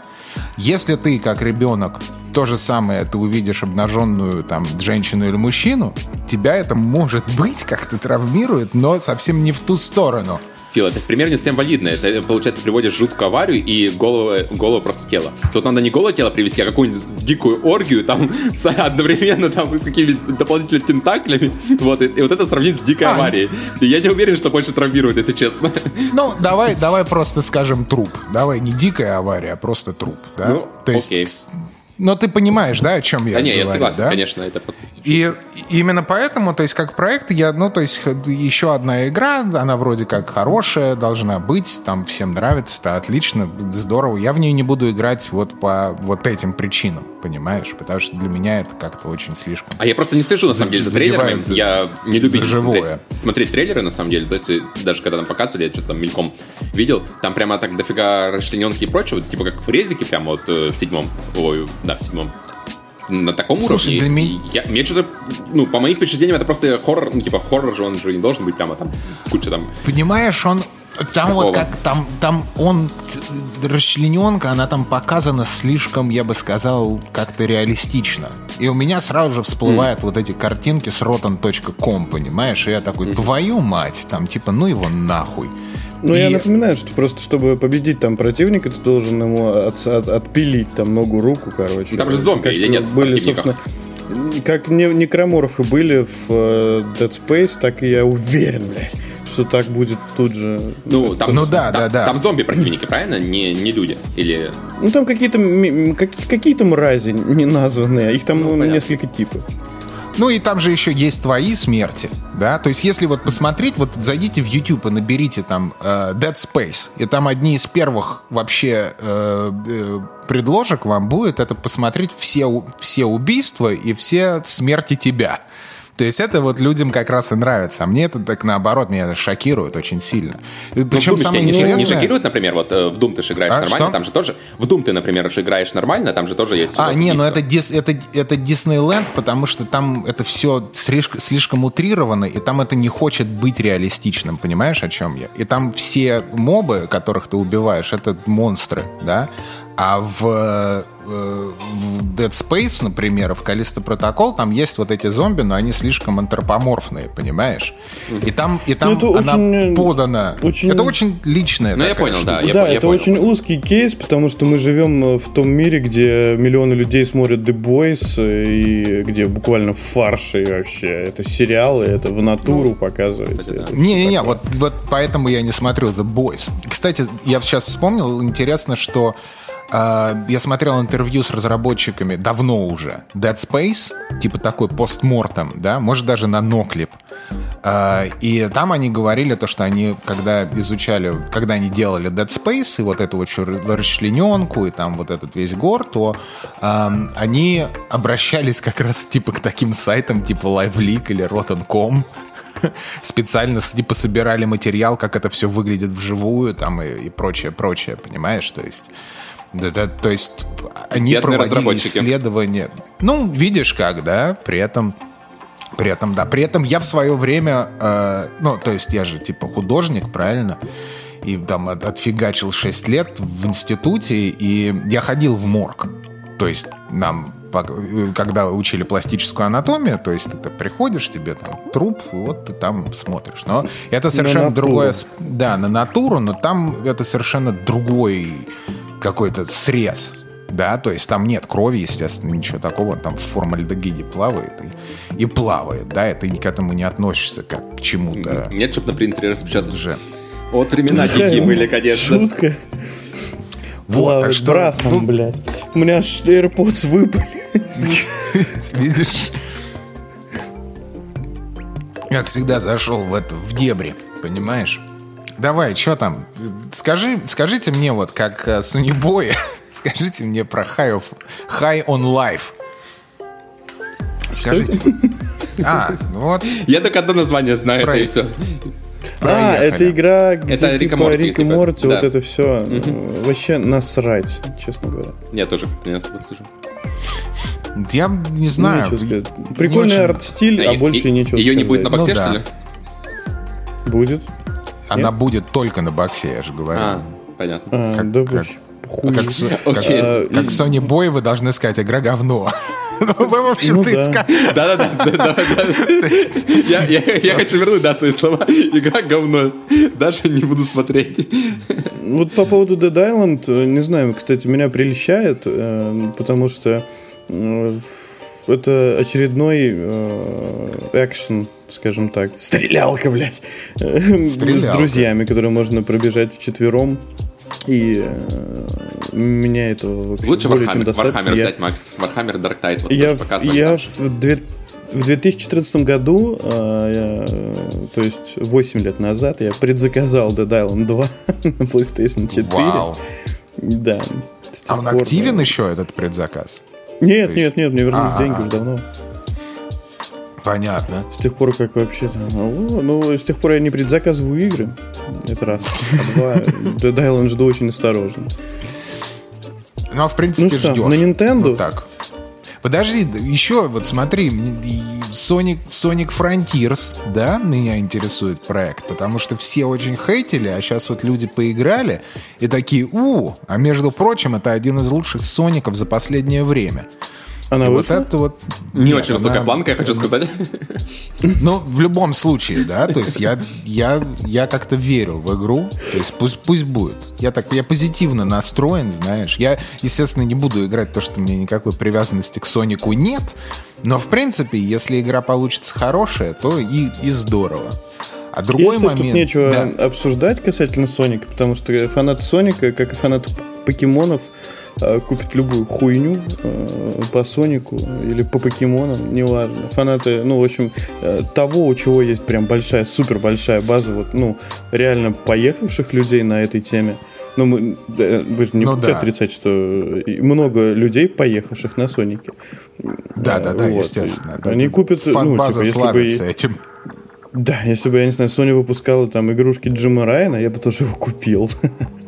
Если ты, как ребенок, то же самое ты увидишь обнаженную там женщину или мужчину, тебя это может быть как-то травмирует, но совсем не в ту сторону. Фил, это пример не совсем валидно. Это, получается, приводишь жуткую аварию и голову, голову просто тело. Тут надо не голое тело привести, а какую-нибудь дикую оргию, там, с, одновременно там, с какими-то дополнительными тентаклями. Вот, и, и вот это сравнить с дикой а, аварией. И я не уверен, что больше травмирует, если честно. Ну, давай, давай просто скажем труп. Давай не дикая авария, а просто труп. Да? Ну, То есть, окей. Но ты понимаешь, да, о чем я да, не, говорю, я согласен, да? конечно, это просто... И именно поэтому, то есть как проект, я, ну, то есть еще одна игра, она вроде как хорошая, должна быть, там всем нравится, это отлично, здорово. Я в нее не буду играть вот по вот этим причинам, понимаешь? Потому что для меня это как-то очень слишком... А я просто не слежу, на самом деле, за трейлерами. За, я не люблю смотреть, смотреть трейлеры, на самом деле. То есть даже когда там показывали, я что-то там мельком видел, там прямо так дофига расчлененки и прочего, типа как в резике прямо вот э, в седьмом, ой, да, в седьмом. на таком Слушай, уровне. для Я, мне что-то, ну, по моим впечатлениям, это просто хоррор, ну, типа, хоррор же, он же не должен быть прямо там куча там... Понимаешь, он там Какого? вот как там там он расчлененка, она там показана слишком, я бы сказал, как-то реалистично. И у меня сразу же всплывают вот эти картинки с rotten.com, понимаешь? И я такой, твою мать, там типа, ну его нахуй. Ну, я И- напоминаю, что просто чтобы победить там противника, ты должен ему от- от- отпилить там ногу, руку, короче. Ну, там же зомби Как или нет Были, собственно, как не, некроморфы были в э, Dead Space, так и я уверен, блядь, что так будет тут же. Ну, там, Ну да, там- да, да. Там зомби-противники, правильно? Не, не люди. Или... Ну, там какие-то какие-то мрази не названные, их там Ну, ну, понятно. несколько типов. Ну и там же еще есть твои смерти, да? То есть если вот посмотреть, вот зайдите в YouTube и наберите там э, Dead Space, и там одни из первых вообще э, э, предложек вам будет это посмотреть все, все убийства и все смерти тебя. То есть это вот людям как раз и нравится. А мне это так наоборот, меня это шокирует очень сильно. Ну, Причем самое не, шок- не интересное... шокирует, например, вот э, в Doom ты же играешь А, нормально, что? там же тоже... В Doom ты, например, же играешь нормально, там же тоже есть... А, не, ну убийства. это, Дис- это, это Диснейленд, потому что там это все слишком, слишком утрировано, и там это не хочет быть реалистичным, понимаешь, о чем я? И там все мобы, которых ты убиваешь, это монстры, да? А в, э, в Dead Space, например, в Callisto Protocol, там есть вот эти зомби, но они слишком антропоморфные, понимаешь? И там, и там Ну, это она очень, э, подана... очень- Это очень личная Ну, я понял, штука. да. я да, я это понял. очень узкий кейс, потому что мы живем э, в том мире, где миллионы людей смотрят The Boys, и где буквально в фарше вообще. Это сериалы, это в натуру да. Это Не-не-не, такое. вот, вот поэтому я не смотрю The Boys. Кстати, я сейчас вспомнил, интересно, что я смотрел интервью с разработчиками давно уже. Dead Space, типа такой постмортом, да, может даже на Ноклип. Э, и там они говорили то, что они, когда изучали, когда они делали Dead Space и вот эту вот расчлененку и там вот этот весь гор, то они обращались как раз типа к таким сайтам типа LiveLeak или Rotten.com, специально типа собирали материал, как это все выглядит вживую, там и, и прочее, прочее, понимаешь? То есть, да, да, то есть они Бедные проводили исследования. Ну, видишь как, да, при этом при этом, да. При этом я в свое время, э, ну, то есть я же типа художник, правильно? И там от- отфигачил 6 лет в институте, и я ходил в морг. То есть нам, когда учили пластическую анатомию, то есть ты приходишь, тебе там труп, и вот ты там смотришь. Но это совершенно натуру. другое... Да, на натуру, но там это совершенно другой какой-то срез. Да, то есть там нет крови, естественно, ничего такого, там в формальдегиде плавает и, и плавает, да, и ты к этому не относишься как к чему-то Нет, чтобы на принтере распечатать. уже. Вот времена дикие были, конечно. Шутка. Вот, так что, брасом, ну, блядь. У меня аж AirPods выпали. Видишь? Как всегда зашел в это, в дебри, понимаешь? Давай, что там? Скажи, скажите мне вот, как э, Сунибои, скажите мне про High, of, High on Life. Скажите. А, ну вот, Я только одно название знаю, это и все. А, это игра, где Это Рик и типа Морти, Рик и типа, Морти, вот это все. Вообще насрать, честно говоря. Я тоже как-то не особо слышу. Я не знаю. Прикольный арт-стиль, а И- больше нечего Ее не будет на боксе, Ну что ли? Будет. Она Нет? будет только на боксе, я же говорю. А, понятно. А, Как- да как-. А Хуй. как, как. Со- как Sony Boy вы должны сказать, игра говно. Ну, вы, в общем, Ну ты да. ска- Да-да-да, да, да, да. Я, я, я хочу вернуть, да, свои слова. Игра говно. Даже не буду смотреть. Вот по поводу Dead Island, э, не знаю, кстати, меня прельщает, э, потому что э, это очередной экшен, скажем так. Стрелялка, блядь. Э, С Стрелялка. друзьями, которые можно пробежать вчетвером. И э, меня этого вообще Лучше более чем Warhammer, достаточно. Warhammer Я- взять, Макс. Warhammer Dark Tide. Вот Я, в- я в, две- в 2014 году, э, я, то есть 8 лет назад, я предзаказал Dead Island 2 на PlayStation 4. Вау. Да. С А он пор, активен да. еще, этот предзаказ? Нет, То есть- нет, нет, мне вернули А, деньги а, уже давно. Понятно. С тех пор, как вообще там, о, ну, с тех пор я не предзаказываю игры. Это раз. А два, Dead Island жду очень осторожно. Ну, а в принципе, Ну что, ждешь. на Nintendo? Вот так. Подожди, еще вот смотри, Sonic, Sonic Frontiers, да, меня интересует проект, потому что все очень хейтили, а сейчас вот люди поиграли и такие, у, а между прочим, это один из лучших Соников за последнее время. Она и вышла? вот это вот... Не Нет, очень высокая она- планка, я хочу сказать. Ну, в любом случае, да, то есть я, я, я как-то верю в игру, то есть пусть, пусть будет. Я так, я позитивно настроен, знаешь. Я, естественно, не буду играть то, что меня никакой привязанности к Сонику нет, но, в принципе, если игра получится хорошая, то и, и здорово. А другой Если момент... тут нечего да. обсуждать касательно Соника, потому что фанаты Соника, как и фанаты п- покемонов, э, купят любую хуйню э, по Сонику или по покемонам, неважно. Фанаты, ну, в общем, э, того, у чего есть прям большая, супер большая база, вот, ну, реально поехавших людей на этой теме. Ну, мы, вы же не Ну будете да. отрицать, что много людей, поехавших на Сонике. Да, да, да, Вот. естественно. Они купят, ну, Фан-база типа, если бы... славится этим. Да, если бы, я не знаю, Sony выпускала там игрушки Джима Райана, я бы тоже его купил.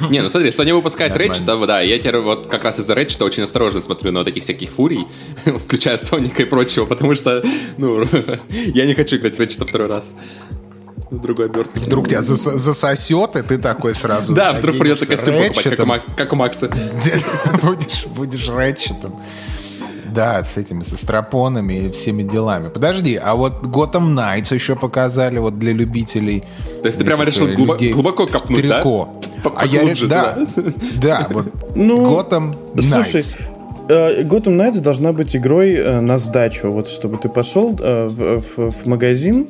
Не, ну смотри, Sony выпускает. Рэчета, да, я теперь вот как раз из-за Рэчета очень осторожно смотрю на вот таких всяких фурий, включая Соника и прочего, потому что, ну, я не хочу играть в Рэчета второй раз. В другой обертке. Вдруг тебя зас- засосет, и ты такой сразу... Да, вдруг придется костюм покупать, как у, Макса. будешь, Рэтчетом. Да, с этими, со стропонами и всеми делами. Подожди, а вот Gotham Knights еще показали вот для любителей. То есть ты прямо решил э, глубо- глубоко копнуть, да? трико. По- А я, да, да, вот Ну, Gotham Слушай, Knights. э, Gotham Knights должна быть игрой э, на сдачу. Вот чтобы ты пошел в, в- в магазин,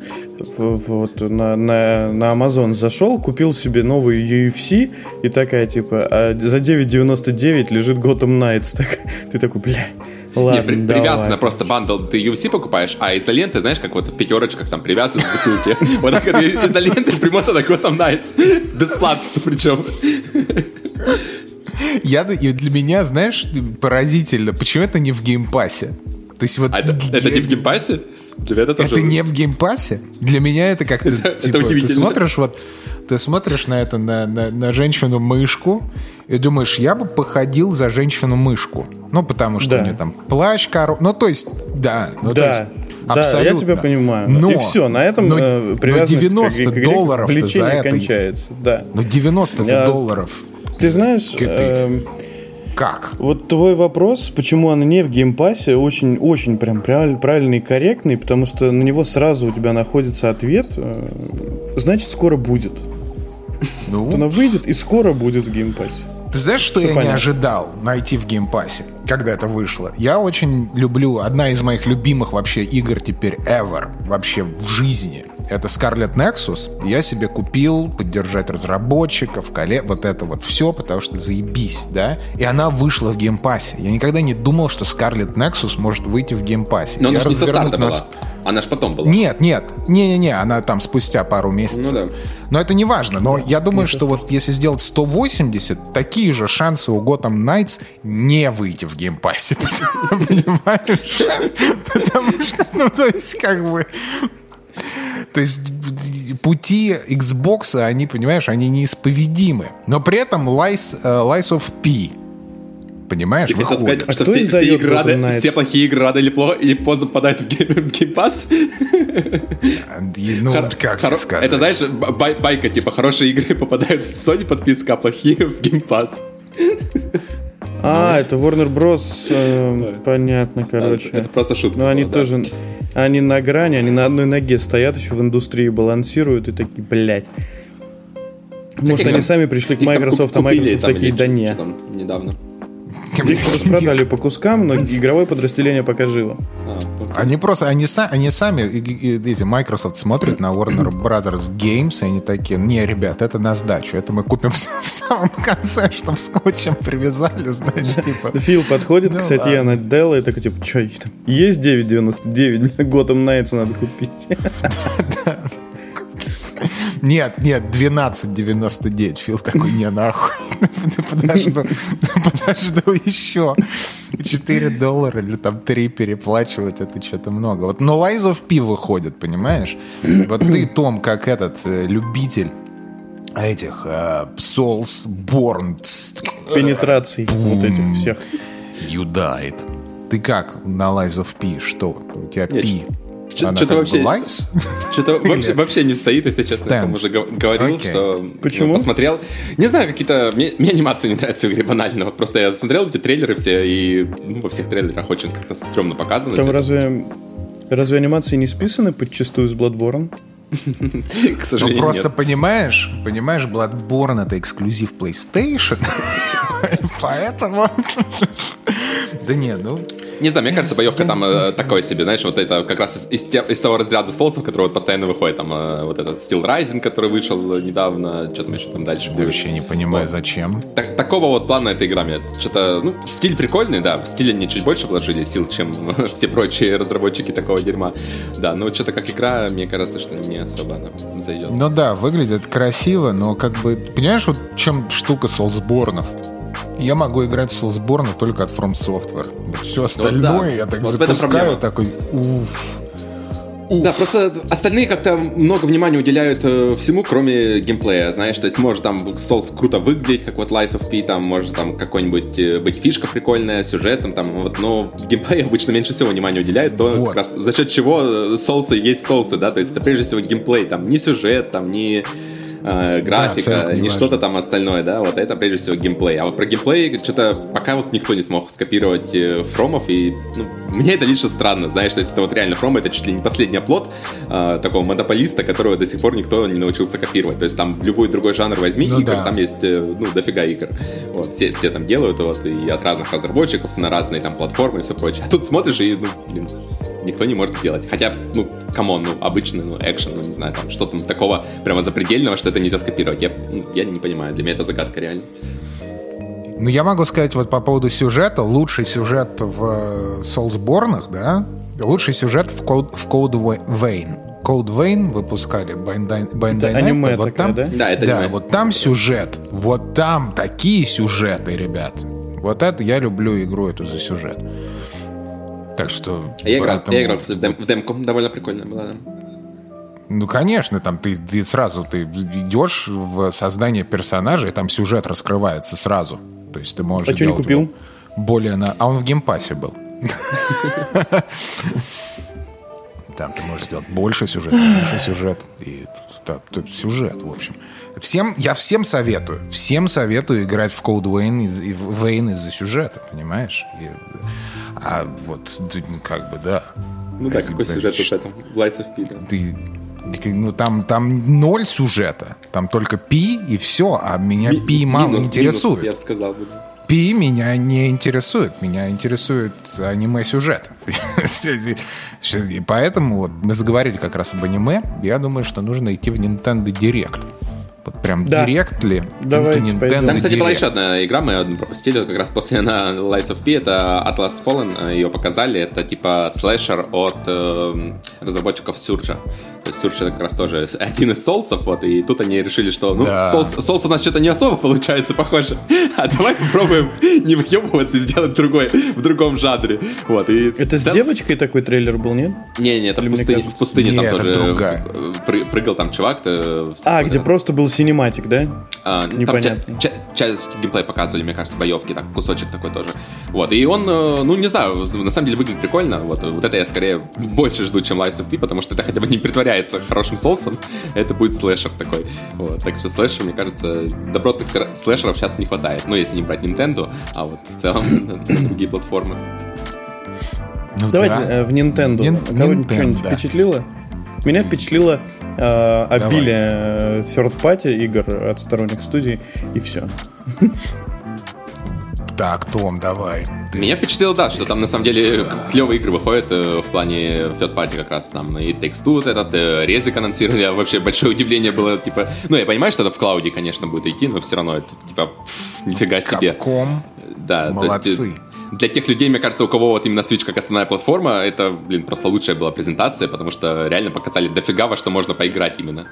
в- вот на, на, на Amazon зашел, купил себе новый UFC и такая типа а за 9.99 лежит Gotham Knights. Так, ты такой, бля, ладно, Не, при- привязано просто bundle, ты UFC покупаешь, а изоленты, знаешь, как вот в пятерочках там привязаны к бутылке. Вот так вот изоленты примотано к Gotham Knights. Бесплатно причем. Я, для меня, знаешь, поразительно, почему это не в Game Pass е? То есть вот А это, это не в Game Pass е? Для это тоже... Это не в Game Pass е? Для меня это как-то, Это- это типа, ты смотришь вот, ты смотришь на это, на, на, на женщину-мышку, и думаешь, я бы походил за женщину-мышку. Ну, потому что Да. у нее там плащ, коро... Ну, то есть, да. Ну, то Да, есть, да, абсолютно. я тебя понимаю. Но, и все, на этом но, э, но привязанность к- 90 к игре, долларов за влечение это... кончается. Да. Ну, 90 Я- долларов. Ты знаешь, Ты- эм, Как? Вот твой вопрос, почему она не в Game Pass е, очень-очень прям правиль- правильный и корректный, потому что на него сразу у тебя находится ответ. э, Значит, скоро будет. Ну, Вот она выйдет и скоро будет в Game Pass е. Ты знаешь, что Всё я не понятно. ожидал найти в Game Pass е, когда это вышло? Я очень люблю, одна из моих любимых вообще игр теперь ever, вообще в жизни. Это Scarlet Nexus. Я себе купил поддержать разработчиков, коле... вот это вот все, потому что заебись, да? И она вышла в Game Pass е. Я никогда не думал, что Scarlet Nexus может выйти в Game Pass е. Но она же не со старта на была. Она же потом была. Нет, нет, не-не-не, она там спустя пару месяцев. Ну да. Но это не важно. Но я думаю, что вот если сделать 180, такие же шансы у Gotham Knights не выйти в геймпассе. Понимаешь? Потому что, ну, то есть, как бы... То есть пути Xbox, они, понимаешь, они неисповедимы. Но при этом Lies, э, Lies of P, понимаешь, Ты выходит. сказать, что кто все, все игры Knights? все плохие игры рано или, плохо, или поздно попадают в Game, в Game Pass? И, Ну, Хор- как хоро- сказать? Это, знаешь, бай- байка, типа, хорошие игры попадают в Sony подписка, а плохие в Game Pass. А, это Warner Bros. э, Понятно, короче. Это просто шутка. Но они была, да. тоже... Они на грани, они на одной ноге стоят еще в индустрии, балансируют и такие, блядь. Может, они там- сами пришли к Microsoft, а купили Microsoft там такие, да не. недавно. Их распродали по кускам, но игровое подразделение пока живо. А. Они просто, они, са- они сами, эти, Microsoft смотрят на Warner Brothers Games, и они такие, не, ребят, это на сдачу, это мы купим в, самом конце, чтобы скотчем привязали, знаешь, типа. Фил подходит Ну к Сатья на Делла и такой, типа, что, там есть 9.99, мне Gotham Knights надо купить. Нет, нет, 12.99. Фил такой, не, нахуй. Подожду, подожду еще. 4 доллара или там 3 переплачивать, это что-то много. Вот, но Lies of P выходит, понимаешь? Вот ты, Том, как этот э, любитель этих э, Souls Born Пенетраций вот этих всех. You died. Ты как на Lies of P? Что? У тебя Нет, P? Что-то вообще-? Что-то вообще, вообще не стоит, если честно. Я уже гов- говорил, Окей. что Почему? ну, посмотрел. Не знаю, какие-то... Мне, мне анимации не нравятся в игре банально. Вот просто я смотрел эти трейлеры все, и ну, во всех трейлерах очень как-то стрёмно показано. Там разве, разве анимации не списаны подчастую с Bloodborne? К Ну сожалению, просто нет. понимаешь, понимаешь, Bloodborne это эксклюзив PlayStation, поэтому... Да нет, ну... Не знаю, мне кажется, боевка там э, такой себе, знаешь, вот это как раз из, из те- из того разряда соусов, который вот постоянно выходит, там э, вот этот Steel Rising, который вышел недавно, что там еще там дальше Да вообще не понимаю, зачем. Так- такого вот плана эта игра мне что-то, ну, стиль прикольный, да, в стиле они чуть больше вложили сил, чем все прочие разработчики такого дерьма, да, но что-то как игра, мне кажется, что не особо она зайдет. Ну да, выглядит красиво, но как бы... Понимаешь, вот в чем штука Soulsborne? Я могу играть в Soulsborne только от From Software. Все остальное да. я так Вот запускаю, такой... Уф. Да, просто остальные как-то много внимания уделяют э, всему, кроме геймплея, знаешь, то есть может там Souls круто выглядеть, как вот Lies of P, там может там какой-нибудь э, быть фишка прикольная, сюжетом, там вот, но геймплей обычно меньше всего внимания уделяют, то Вот. как раз за счет чего э, соусы есть соусы, да, то есть это прежде всего геймплей, там не сюжет, там не э, графика, абсолютно не что-то там остальное, да, вот это прежде всего геймплей. А вот про геймплей что-то пока вот никто не смог скопировать э, Фромов, и ну, мне это лично странно, знаешь, то есть это вот реально Фром, это чуть ли не последний оплот э, такого монополиста, которого до сих пор никто не научился копировать. То есть там любой другой жанр возьми, Ну игр, да. там есть, э, ну, дофига игр. Вот, все, все там делают, вот, и от разных разработчиков на разные там платформы и все прочее. А тут смотришь и, ну, блин, никто не может сделать. Хотя, ну, come on, ну, обычный, ну, экшен, ну, не знаю, там, что там такого прямо запредельного, что это нельзя скопировать. Я, ну, я не понимаю, для меня это загадка реально. Ну, я могу сказать вот по поводу сюжета. Лучший сюжет в э, Soulsborne, да? Лучший сюжет в Code, в Code Vein. Code Vein выпускали Bandai, Bandai Это аниме вот такая, там, да? Да, это да, аниме. вот там сюжет. Вот там такие сюжеты, ребят. Вот это я люблю игру эту за сюжет. Так что... Я играл, поэтому- я играл в, дем- в демку, довольно прикольно была. да. Ну, конечно, там ты, ты сразу ты идешь в создание персонажа, и там сюжет раскрывается сразу. То есть ты можешь А чё не сделать купил? более на... А он в Game Pass е был. Там ты можешь сделать больше сюжета, меньше сюжет. И сюжет, в общем. Всем, я всем советую. Всем советую играть в Code Vein, из, и в Vein из-за сюжета, понимаешь? И, а вот, как бы, да. Ну да, какой сюжет этом? В Lies of P, да. ты ну там там ноль сюжета, там только пи и все, а меня Ми- пи мало минус- интересует. минус, я сказал. бы. Пи меня не интересует, меня интересует аниме сюжет. И поэтому вот мы заговорили как раз об аниме. Я думаю, что нужно идти в Nintendo Direct. Прям Да. Direct ли? Давайте Nintendo пойдем. Там, кстати, была Direct. еще одна игра, мы одну пропустили, как раз после на Lies of P, это Atlas Fallen, ее показали, это типа слэшер от э, разработчиков Surge. То есть Surge это как раз тоже один из соусов, вот, и тут они решили, что, ну, Да. соус, соус у нас что-то не особо получается, похоже, а давай попробуем не выебываться и сделать другой, в другом жанре, вот, и... Это с девочкой такой трейлер был, нет? Не, не, это в Или пустыне, кажется? в пустыне Не, там это тоже э, прыгал там чувак. то- А, где просто был синематик, да? А, ну, там Непонятно. ча- ча- часть геймплея показывали, мне кажется, боевки, так, кусочек такой тоже. Вот, и он, э, ну, не знаю, на самом деле выглядит прикольно. Вот, вот это я скорее больше жду, чем Lies of P, потому что это хотя бы не притворяется хорошим соусом, это будет слэшер такой. Вот, так что слэшер, мне кажется, добротных слэшеров сейчас не хватает. Ну, если не брать Nintendo, а вот в целом другие платформы. Ну Давайте да. э, в Nintendo. Нин- Кого-нибудь что-нибудь впечатлило? Меня впечатлило э, обилие third-party игр от сторонних студий, и все. Так, Том, давай. Ты- Меня впечатлило, да, что там на самом деле клевые игры выходят э, в плане third party как раз там и Takes Two вот этот, э, Резик анонсировали, а вообще большое удивление было, типа, ну я понимаю, что это в клауде, конечно, будет идти, но все равно это, типа, пф, нифига себе. Капком. Да, то есть, Молодцы. Для тех людей, мне кажется, у кого вот именно Switch как основная платформа, это, блин, просто лучшая была презентация, потому что реально показали дофига во что можно поиграть именно.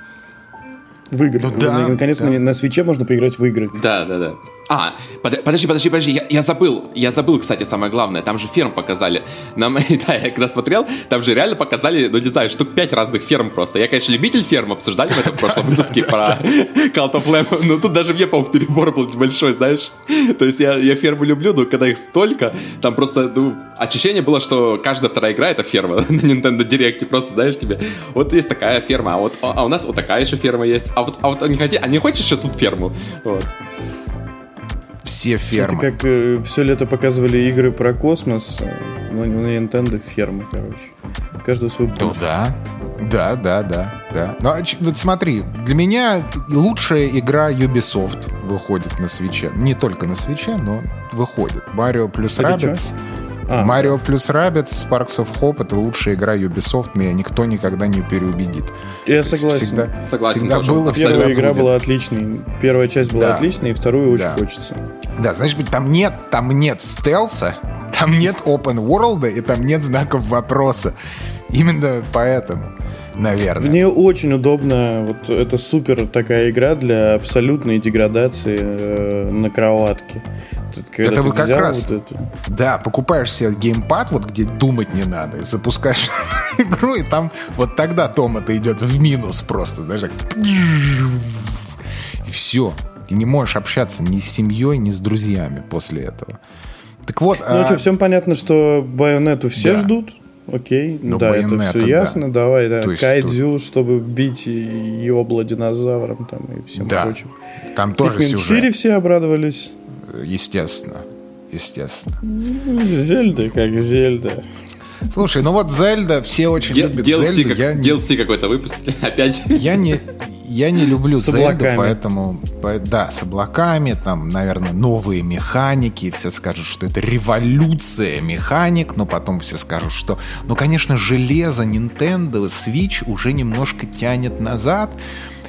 В игры. Ну да, Наконец-то да. на свече можно поиграть в игры. Да, да, да. А, под- подожди, подожди, подожди, я, я забыл, я забыл, кстати, самое главное, там же ферм показали. Нам, да, я когда смотрел, там же реально показали, ну не знаю, штук пять разных ферм просто. Я, конечно, любитель ферм, обсуждали в этом прошлом выпуске про Cult of Lamb, но тут даже мне, по-моему, перебор был небольшой, знаешь. То есть я, я фермы люблю, но когда их столько, там просто, ну, ощущение было, что каждая вторая игра это ферма на Nintendo Direct, просто, знаешь, тебе, вот есть такая ферма, а вот а у нас вот такая еще ферма есть, а вот, а вот не, хоти, а не хочешь еще тут ферму? Вот все фермы. Это как э, все лето показывали игры про космос, э, но на Nintendo фермы, короче. Каждый свой Ну да, да, да, да, да. Но вот смотри, для меня лучшая игра Ubisoft выходит на свече. Не только на свече, но выходит. Mario плюс Rabbids. А. Марио плюс Rabbids, Sparks of Hope — это лучшая игра Ubisoft, меня никто никогда не переубедит. Я согласен. Всегда, согласен всегда тоже. было, Первая всегда игра будет. была отличной. Первая часть была да. отличной, и вторую очень да. хочется. Да, знаешь, там нет, там нет стелса, там нет open world, и там нет знаков вопроса. Именно поэтому наверное. Мне очень удобно, вот это супер такая игра для абсолютной деградации э, на кроватке. Когда это вот как раз, вот это... да, покупаешь себе геймпад, вот где думать не надо, запускаешь игру, и там вот тогда Том это идет в минус просто, знаешь, так... И все. И не можешь общаться ни с семьей, ни с друзьями после этого. Так вот. Ну а... что, всем понятно, что байонету все да. ждут. Окей, ну, да, это все да. ясно. Давай, да. Кайдзю, тут... чтобы бить ёбла динозавром там и всем да. прочим. Там тоже Pikmin сюжет. 4 все обрадовались. Естественно. Естественно. Зельда как Зельда. Слушай, ну вот Зельда, все очень Дел, любят DLC Зельду. Как, я DLC какой-то выпустили опять. Я не, я не люблю с Зельду, поэтому... Да, с облаками, там, наверное, новые механики. Все скажут, что это революция механик, но потом все скажут, что... Ну, конечно, железо Nintendo Switch уже немножко тянет назад.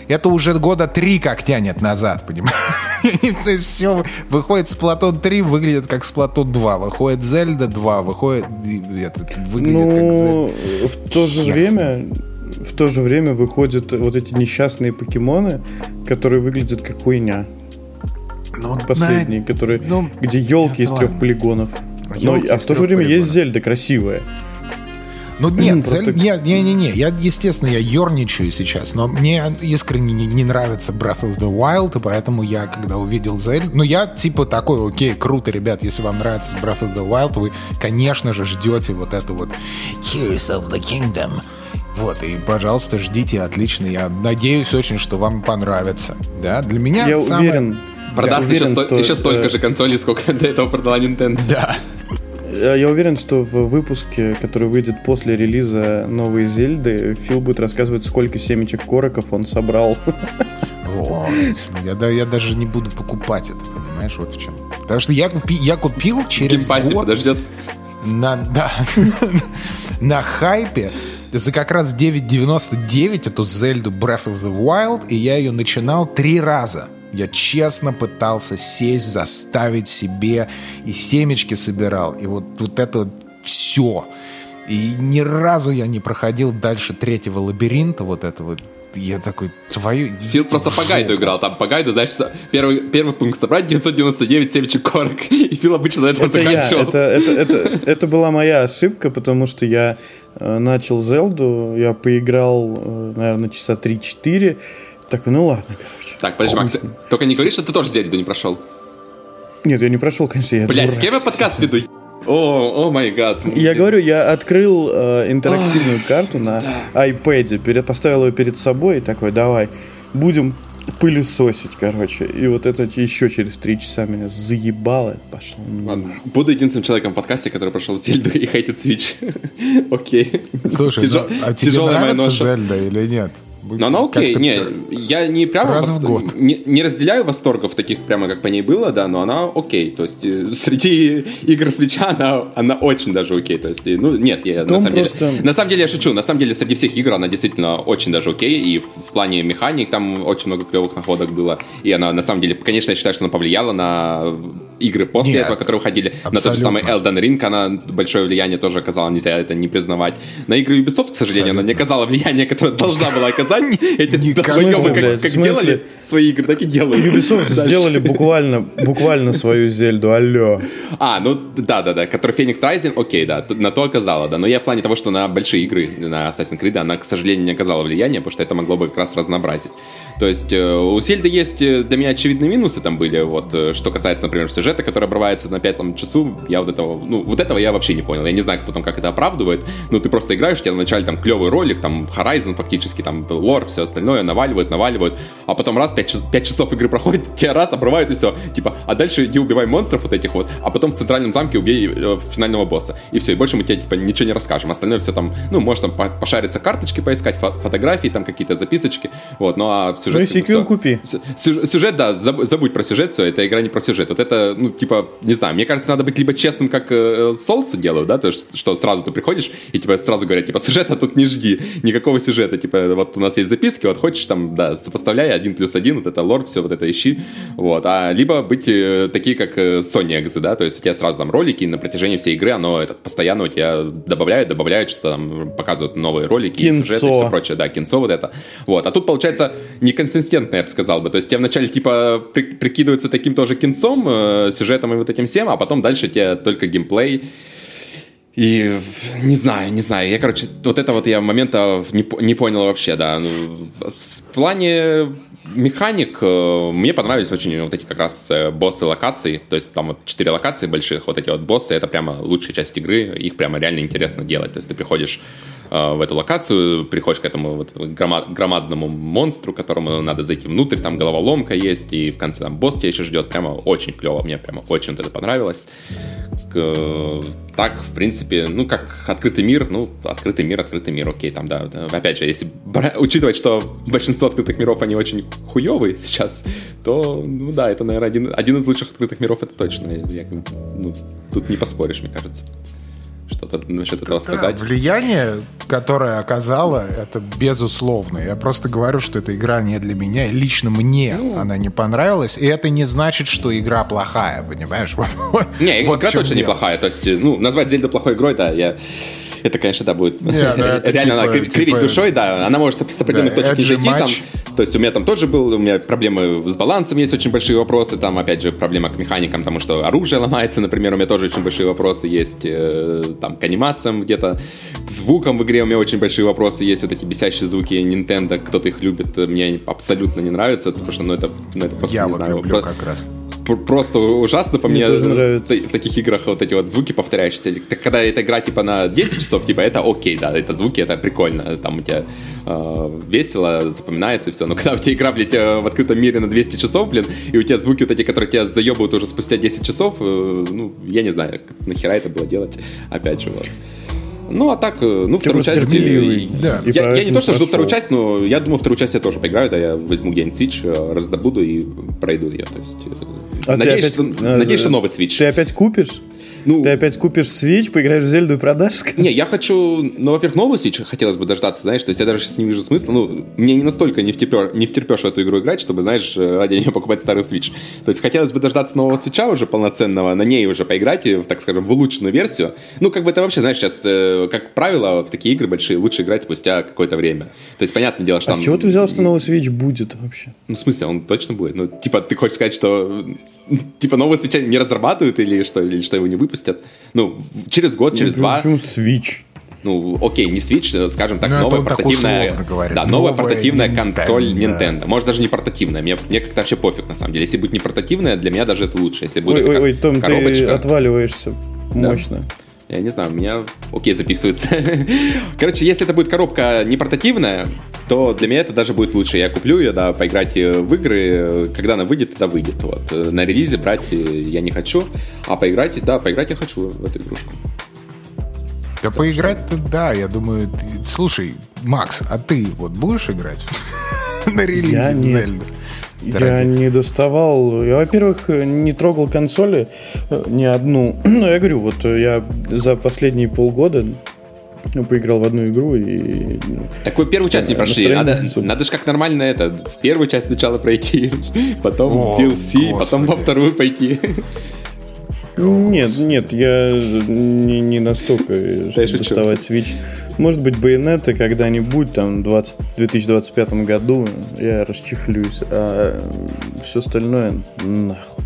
Это уже года три как тянет назад, понимаешь? все выходит Сплатон 3, выглядит как Сплатон 2. Выходит Зельда 2, выходит... Этот, выглядит ну, как в то же время в то же время выходят вот эти несчастные покемоны, которые выглядят как хуйня. Ну, Последние, на... которые, ну, где елки из трех полигонов. Но, а в то же время полигонов. есть Зельда красивая. Ну нет, Просто... не-не-не, я, естественно, я ерничаю сейчас, но мне искренне не, не нравится Breath of the Wild, и поэтому я, когда увидел Зельду, ну я типа такой, окей, круто, ребят, если вам нравится Breath of the Wild, вы, конечно же, ждете вот это вот Tears of the Kingdom, вот, и, пожалуйста, ждите, отлично. Я надеюсь очень, что вам понравится. Да, для меня Я самое... уверен, Продаст уверен, еще, что... еще столько же консолей, сколько до этого продала Nintendo. Да. Я уверен, что в выпуске, который выйдет после релиза новой Зельды, Фил будет рассказывать, сколько семечек короков он собрал. Вот. Я, да, я даже не буду покупать это, понимаешь, вот в чем. Потому что я, купи, я купил через Game Pass е год... подождет. На, да, на хайпе за как раз 9.99 эту Зельду Breath of the Wild, и я ее начинал три раза. Я честно пытался сесть, заставить себе, и семечки собирал, и вот, вот это вот все. И ни разу я не проходил дальше третьего лабиринта, вот этого я такой, твою... Фил просто по гайду играл, там по гайду, знаешь, первый, первый пункт собрать 999 семечек корок, и Фил обычно на этом это заканчивал. Я, это, это, это, это была моя ошибка, потому что я э, начал Зелду, я поиграл, э, наверное, часа 3-4, такой, ну ладно, короче. Так, подожди, Макс, только не говори, что ты тоже Зельду не прошел. Нет, я не прошел, конечно, я Блять, с кем я подкаст веду? О, о май гад. Я говорю, я открыл э, интерактивную карту на да. iPad, перед, поставил ее перед собой и такой, давай, будем пылесосить, короче. И вот это еще через три часа меня заебало. Пошло. Ладно. Буду единственным человеком в подкасте, который прошел Зельду и хейтит Switch. Окей. Слушай, ну, а тебе нравится Зельда или нет? Но она окей, не, я не прямо раз в год. Не, не разделяю восторгов таких прямо как по ней было, да, но она окей, то есть э, среди игр свеча она, она очень даже окей, то есть, ну нет, я Том на самом просто... деле, на самом деле я шучу, на самом деле среди всех игр она действительно очень даже окей, и в, в плане механик там очень много клевых находок было, и она на самом деле, конечно, я считаю, что она повлияла на игры после Нет, этого, которые уходили. Абсолютно. На тот же самый Elden Ring она большое влияние тоже оказала, нельзя это не признавать. На игры Ubisoft, к сожалению, абсолютно. она не оказала влияние, которое должна была оказать показать. Эти смысле, как, как делали свои игры, так и делают. Ubisoft сделали буквально, буквально свою Зельду, алло. А, ну да-да-да, который Phoenix Rising, окей, да, на то оказала, да. Но я в плане того, что на большие игры, на Assassin's Creed, она, к сожалению, не оказала влияния, потому что это могло бы как раз разнообразить. То есть э, у Зельды есть э, для меня очевидные минусы там были, вот, э, что касается, например, сюжета, который обрывается на пятом часу, я вот этого, ну, вот этого я вообще не понял. Я не знаю, кто там как это оправдывает, ну, ты просто играешь, у тебя вначале там клевый ролик, там Horizon фактически, там лор, все остальное, наваливают, наваливают, а потом раз, 5, часов игры проходит, тебя раз, обрывают и все, типа, а дальше иди убивай монстров вот этих вот, а потом в центральном замке убей э, финального босса, и все, и больше мы тебе, типа, ничего не расскажем, остальное все там, ну, может там по- пошариться карточки поискать, фо- фотографии, там какие-то записочки, вот, ну, а сюжет... Ну и сиквел купи. Сюжет, да, заб- забудь про сюжет, все, это игра не про сюжет. Вот это, ну, типа, не знаю, мне кажется, надо быть либо честным, как э, Souls делают, да, то что сразу ты приходишь и тебе сразу говорят, типа, сюжета тут не жди, никакого сюжета, типа, вот у нас есть записки, вот хочешь там, да, сопоставляй один плюс один, вот это лор, все вот это ищи, вот, а либо быть э, такие, как э, Sony Exo, да, то есть у тебя сразу там ролики, и на протяжении всей игры оно этот, постоянно у тебя добавляют, добавляют, что там показывают новые ролики, Кинцо. сюжеты и все прочее, да, кинцо вот это. Вот. А тут, получается, неконсистентно, я бы сказал бы. То есть тебе вначале, типа, при- прикидывается таким тоже кинцом, э, сюжетом и вот этим всем, а потом дальше тебе только геймплей. И не знаю, не знаю. Я, короче, вот это вот я момента не, не понял вообще, да. Ну, в плане механик э, мне понравились очень вот эти как раз э, боссы локаций. То есть там вот четыре локации больших, вот эти вот боссы, это прямо лучшая часть игры. Их прямо реально интересно делать. То есть ты приходишь в эту локацию, приходишь к этому вот грома- громадному монстру, которому надо зайти внутрь, там головоломка есть, и в конце там босс тебя еще ждет. Прямо очень клево, мне прямо очень вот это понравилось. Так, в принципе, ну, как открытый мир, ну, открытый мир, открытый мир, окей, там, да. Опять же, если учитывать, что большинство открытых миров, они очень хуевые сейчас, то, ну, да, это, наверное, один, один из лучших открытых миров, это точно. Я, ну, тут не поспоришь, мне кажется. Что-то насчет этого Да, сказать. влияние, которое оказала, это безусловно. Я просто говорю, что эта игра не для меня. Лично мне Ну. она не понравилась. И это не значит, что игра плохая, понимаешь? Вот, Не, вот игра точно дело. неплохая. То есть, ну, назвать Зельду плохой игрой, да, я... Это, конечно, да, будет ну, реально типа- надо кри- кривить типа- душой, да. Она может с определенных Да, точек не зайти там. То есть у меня там тоже был, у меня проблемы с балансом, есть очень большие вопросы, там, опять же, проблема к механикам, потому что оружие ломается, например, у меня тоже очень большие вопросы есть, э, там, к анимациям где-то, к звукам в игре у меня очень большие вопросы есть, вот эти бесящие звуки Nintendo, кто-то их любит, мне абсолютно не нравятся, потому что, ну, это, ну, это просто, Я не вот знаю, люблю как раз. Пр- просто ужасно по Мне мне, тоже э, нравится. в, таких играх вот эти вот звуки повторяющиеся. Так Когда эта игра типа на 10 часов, типа это окей, да, это звуки, это прикольно, там у тебя э, весело, запоминается все. Но когда у тебя игра, блядь, э, в открытом мире на 200 часов, блин, и у тебя звуки вот эти, которые тебя заебывают уже спустя 10 часов, э, ну, я не знаю, нахера это было делать, опять же, вот. Ну, а так, э, ну, вторую часть... Да. И Я, я не то, что жду вторую часть, но я думаю, вторую часть я тоже поиграю, да, я возьму где-нибудь Switch, э, раздобуду и пройду ее. То есть, э, А ты надеюсь, опять- что, надеюсь, что новый Switch. Ты опять купишь? Ну, Ты опять купишь Switch, поиграешь в Зельду и продашь? не, я хочу, ну, во-первых, новый Switch хотелось бы дождаться, знаешь, то есть я даже сейчас не вижу смысла, ну, мне не настолько не, втерпер, не втерпешь в эту игру играть, чтобы, знаешь, ради нее покупать старый Switch. То есть хотелось бы дождаться нового Switch уже полноценного, на ней уже поиграть, и, так скажем, в улучшенную версию. Ну, как бы это вообще, знаешь, сейчас, э, как правило, в такие игры большие лучше играть спустя какое-то время. То есть, понятное дело, что А там... с чего ты взял, что новый Switch будет вообще? Ну, в смысле, он точно будет? Ну, типа, ты хочешь сказать, что типа новый свеча не разрабатывают или что, или что его не выпустят? Ну, через год, через Ну, два. Почему Switch? Ну, окей, не Switch, э, скажем так, Ну, это новая так портативная, говорит. да, новая Новая портативная Nintendo. консоль Nintendo. Может даже не портативная, мне, мне как-то вообще пофиг на самом деле. Если будет не портативная, для меня даже это лучше. Если будет Ой, ой, ой, Том, ты коробочка, отваливаешься Да. Я не знаю, у меня окей записывается. Короче, если это будет коробка не портативная, то для меня это даже будет лучше. Я куплю ее, да, поиграть э, в игры, когда она выйдет, тогда выйдет. Вот. Э, На релизе брать э, я не хочу, а поиграть, да, поиграть я хочу в эту игрушку. Да поиграть-то да, я думаю... ты- Слушай, Макс, а ты вот будешь играть на релизе Я в нет. Я не доставал. Я, во-первых, не трогал консоли э, ни одну. Ну, я говорю, вот э, я за последние полгода ну, поиграл в одну игру и... ну, Такую первую часть не Что, прошли. Надо, надо же как нормально это. В первую часть сначала пройти, потом О, DLC, потом во господи. вторую пойти. Нет, нет, я не, не настолько, чтобы доставать Switch. Может быть, байонеты когда-нибудь, там, в 2025 году я расчехлюсь, а все остальное нахуй.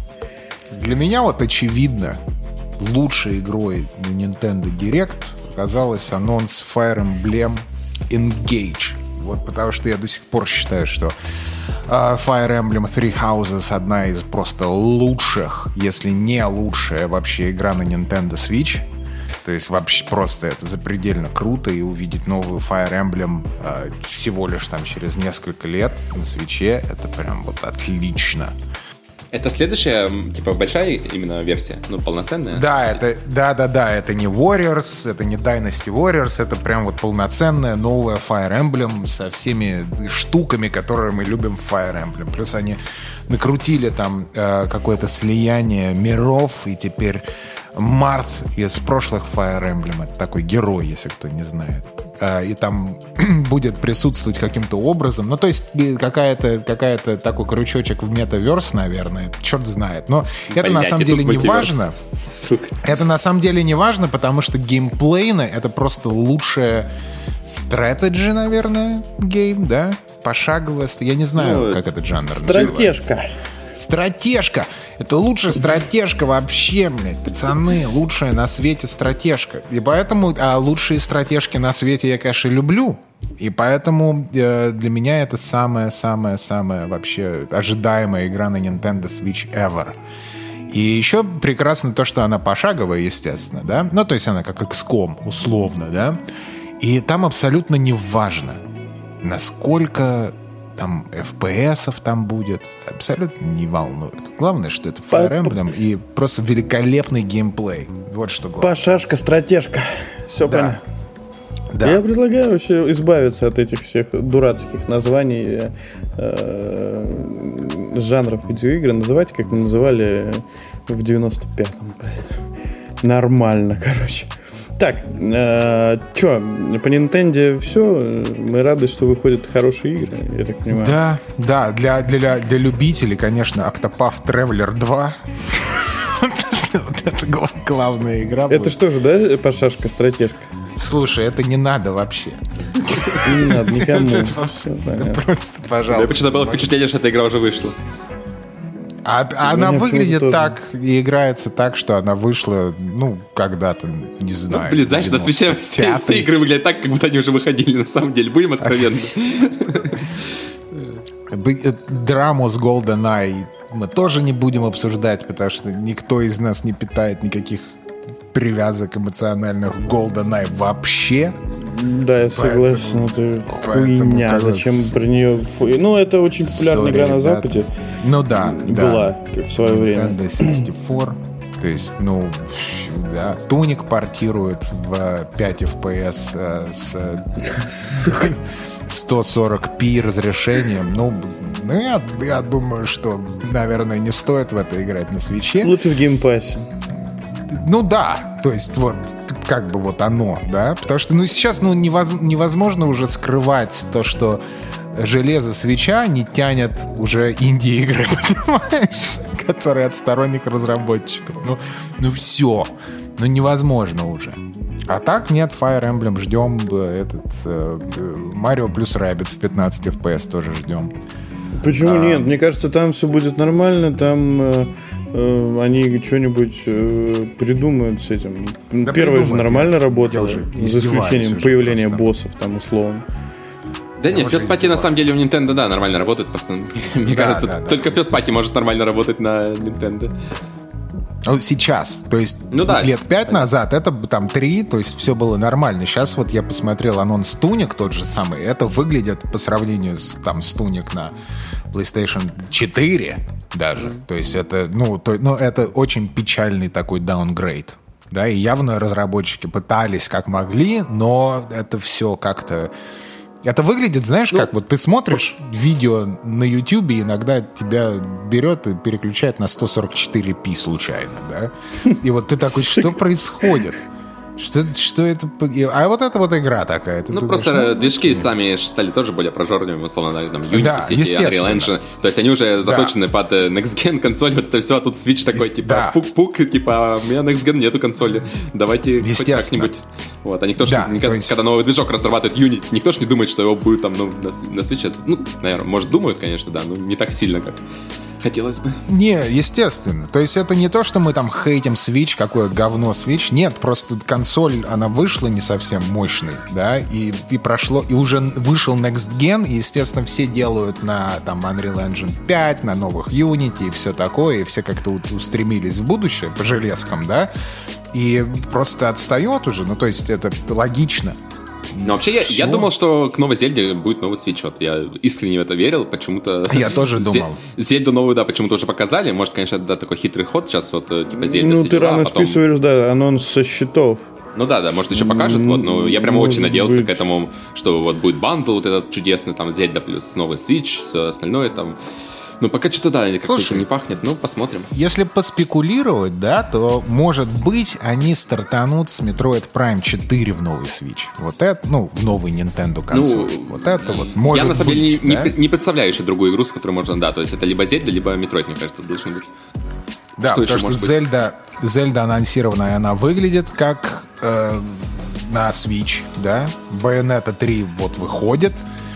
Для меня вот очевидно, лучшей игрой на Nintendo Direct оказалась анонс Fire Emblem Engage. Вот потому что я до сих пор считаю, что uh, Fire Emblem Three Houses одна из просто лучших, если не лучшая вообще игра на Nintendo Switch. То есть вообще просто это запредельно круто и увидеть новую Fire Emblem uh, всего лишь там через несколько лет на свече, это прям вот отлично. Это следующая, типа, большая именно версия, ну, полноценная? Да, это, да, да, да, это не Warriors, это не Dynasty Warriors, это прям вот полноценная новая Fire Emblem со всеми штуками, которые мы любим в Fire Emblem. Плюс они накрутили там э, какое-то слияние миров, и теперь Марс из прошлых Fire Emblem, это такой герой, если кто не знает. Э, и там будет присутствовать каким-то образом. Ну, то есть какая-то какая такой крючочек в метаверс, наверное, черт знает. Но это на самом деле не важно. Это на самом деле не важно, потому что геймплейно это просто лучшая стратеджи, наверное, гейм, да? Пошаговая. Я не знаю, ну, как этот жанр Стратежка. Называется. Стратежка. Это лучшая стратежка вообще, блядь, пацаны. Лучшая на свете стратежка. И поэтому а лучшие стратежки на свете я, конечно, люблю. И поэтому э, для меня это самая-самая-самая вообще ожидаемая игра на Nintendo Switch ever. И еще прекрасно то, что она пошаговая, естественно, да? Ну, то есть она как XCOM, условно, да? И там абсолютно не важно, насколько там FPS там будет, абсолютно не волнует. Главное, что это Fire Emblem и просто великолепный геймплей. Вот что главное. Пошашка, стратежка. Все да. понятно. Да. Я предлагаю вообще избавиться от этих всех дурацких названий э, жанров видеоигр. Называйте, как мы называли в 95-м. Нормально, короче. Так, э, что, по Nintendo все. Мы рады, что выходят хорошие игры, я так понимаю. Да, да, для, для, для любителей, конечно, Octopath Traveler 2. Это главная игра. Это что же, да, пошашка, стратежка? Слушай, это не надо вообще. Не надо никому. Просто, пожалуйста. Я почему-то было впечатление, что эта игра уже вышла. А, а она выглядит так и играется так, что она вышла, ну, когда-то, не знаю. Ну, блин, знаешь, на свече все, все игры выглядят так, как будто они уже выходили, на самом деле. Будем откровенны. Э, драму с GoldenEye мы тоже не будем обсуждать, потому что никто из нас не питает никаких привязок эмоциональных GoldenEye вообще. Да, я согласен, поэтому, это хуйня. Кажется, Зачем про нее... Ну, это очень популярная sorry, игра на Западе. Ну да, Была да. в свое время. Nintendo 64. То есть, ну, да, Tunic портирует в 5 FPS э, с 140p разрешением. Ну, ну я, я думаю, что, наверное, не стоит в это играть на Switch е. Лучше в Game Pass е. Ну да, то есть вот как бы вот оно, да, потому что ну сейчас ну невоз, невозможно уже скрывать то, что железо свеча не тянет уже инди-игры, понимаешь, которые от сторонних разработчиков. Ну, ну все, ну невозможно уже. А так нет, Fire Emblem ждем, э, этот э, Mario плюс Rabbids в 15 FPS тоже ждем. Почему а, нет? Мне кажется, там все будет нормально, там э, э, они что-нибудь э, придумают с этим. Да Первое же нормально работало, за исключением появления просто. боссов там условно. Да нет, first party на самом деле у Nintendo, да, нормально работает, просто, мне да, кажется, да, да, только first party может нормально работать на Nintendo. Ну, сейчас, то есть ну, да, лет пять назад это там три, то есть все было нормально. Сейчас вот я посмотрел анонс Tunic тот же самый, это выглядит по сравнению с там с Tunic на PlayStation 4 даже. Mm-hmm. То есть это, ну, то, ну, это очень печальный такой даунгрейд. Да, и явно разработчики пытались как могли, но это все как-то... Это выглядит, знаешь, ну, как вот ты смотришь видео на YouTube, и иногда тебя берет и переключает на 144p случайно, да? И вот ты такой, что происходит? Что, что это? А вот это вот игра такая. Ты ну, думаешь, просто ну, движки окей. сами стали тоже более прожорливыми, условно, там, Unity, да, City, Unreal Engine. То есть они уже заточены да. под э, Next Gen консоль, вот это все, а тут Switch такой, типа, да. пук-пук, типа, у меня Next Gen нету консоли, давайте хоть как-нибудь. Вот, а никто да, же, никогда, есть... когда новый движок разрабатывает Unity, никто же не думает, что его будет там ну, на, на Switch. Ну, наверное, может, думают, конечно, да, но не так сильно, как хотелось бы. Не, естественно. То есть это не то, что мы там хейтим Switch, какое говно Switch. Нет, просто консоль, она вышла не совсем мощной, да, и, и прошло, и уже вышел Next Gen, и, естественно, все делают на там Unreal Engine 5, на новых Unity и все такое, и все как-то устремились в будущее по железкам, да, и просто отстает уже, ну, то есть это логично. Но вообще я, я думал, что к новой Зельде будет новый Switch. Вот я искренне в это верил, почему-то... Я тоже думал. Зельду новую, да, почему-то уже показали. Может, конечно, да, такой хитрый ход сейчас, вот, э, типа, Зельда Ну, ты дела, рано а потом... списываешь, да, анонс со счетов. Ну да, да, может еще покажет, вот, но я прямо очень надеялся быть. к этому, что вот будет бандл вот этот чудесный, там, Зельда плюс новый Switch, все остальное там. Ну, пока что-то, да, как-то не пахнет, ну, посмотрим. Если поспекулировать, да, то, может быть, они стартанут с Metroid Prime 4 в новый Switch. Вот это, ну, в новый Nintendo консоль. Ну, вот это вот может Я, на самом деле, не, да? не, не представляю еще другую игру, с которой можно, да, то есть это либо Zelda, либо Metroid, мне кажется, должен быть. Да, что потому что Зельда, Зельда анонсированная, она выглядит как э, на Switch, да. Bayonetta 3 вот выходит.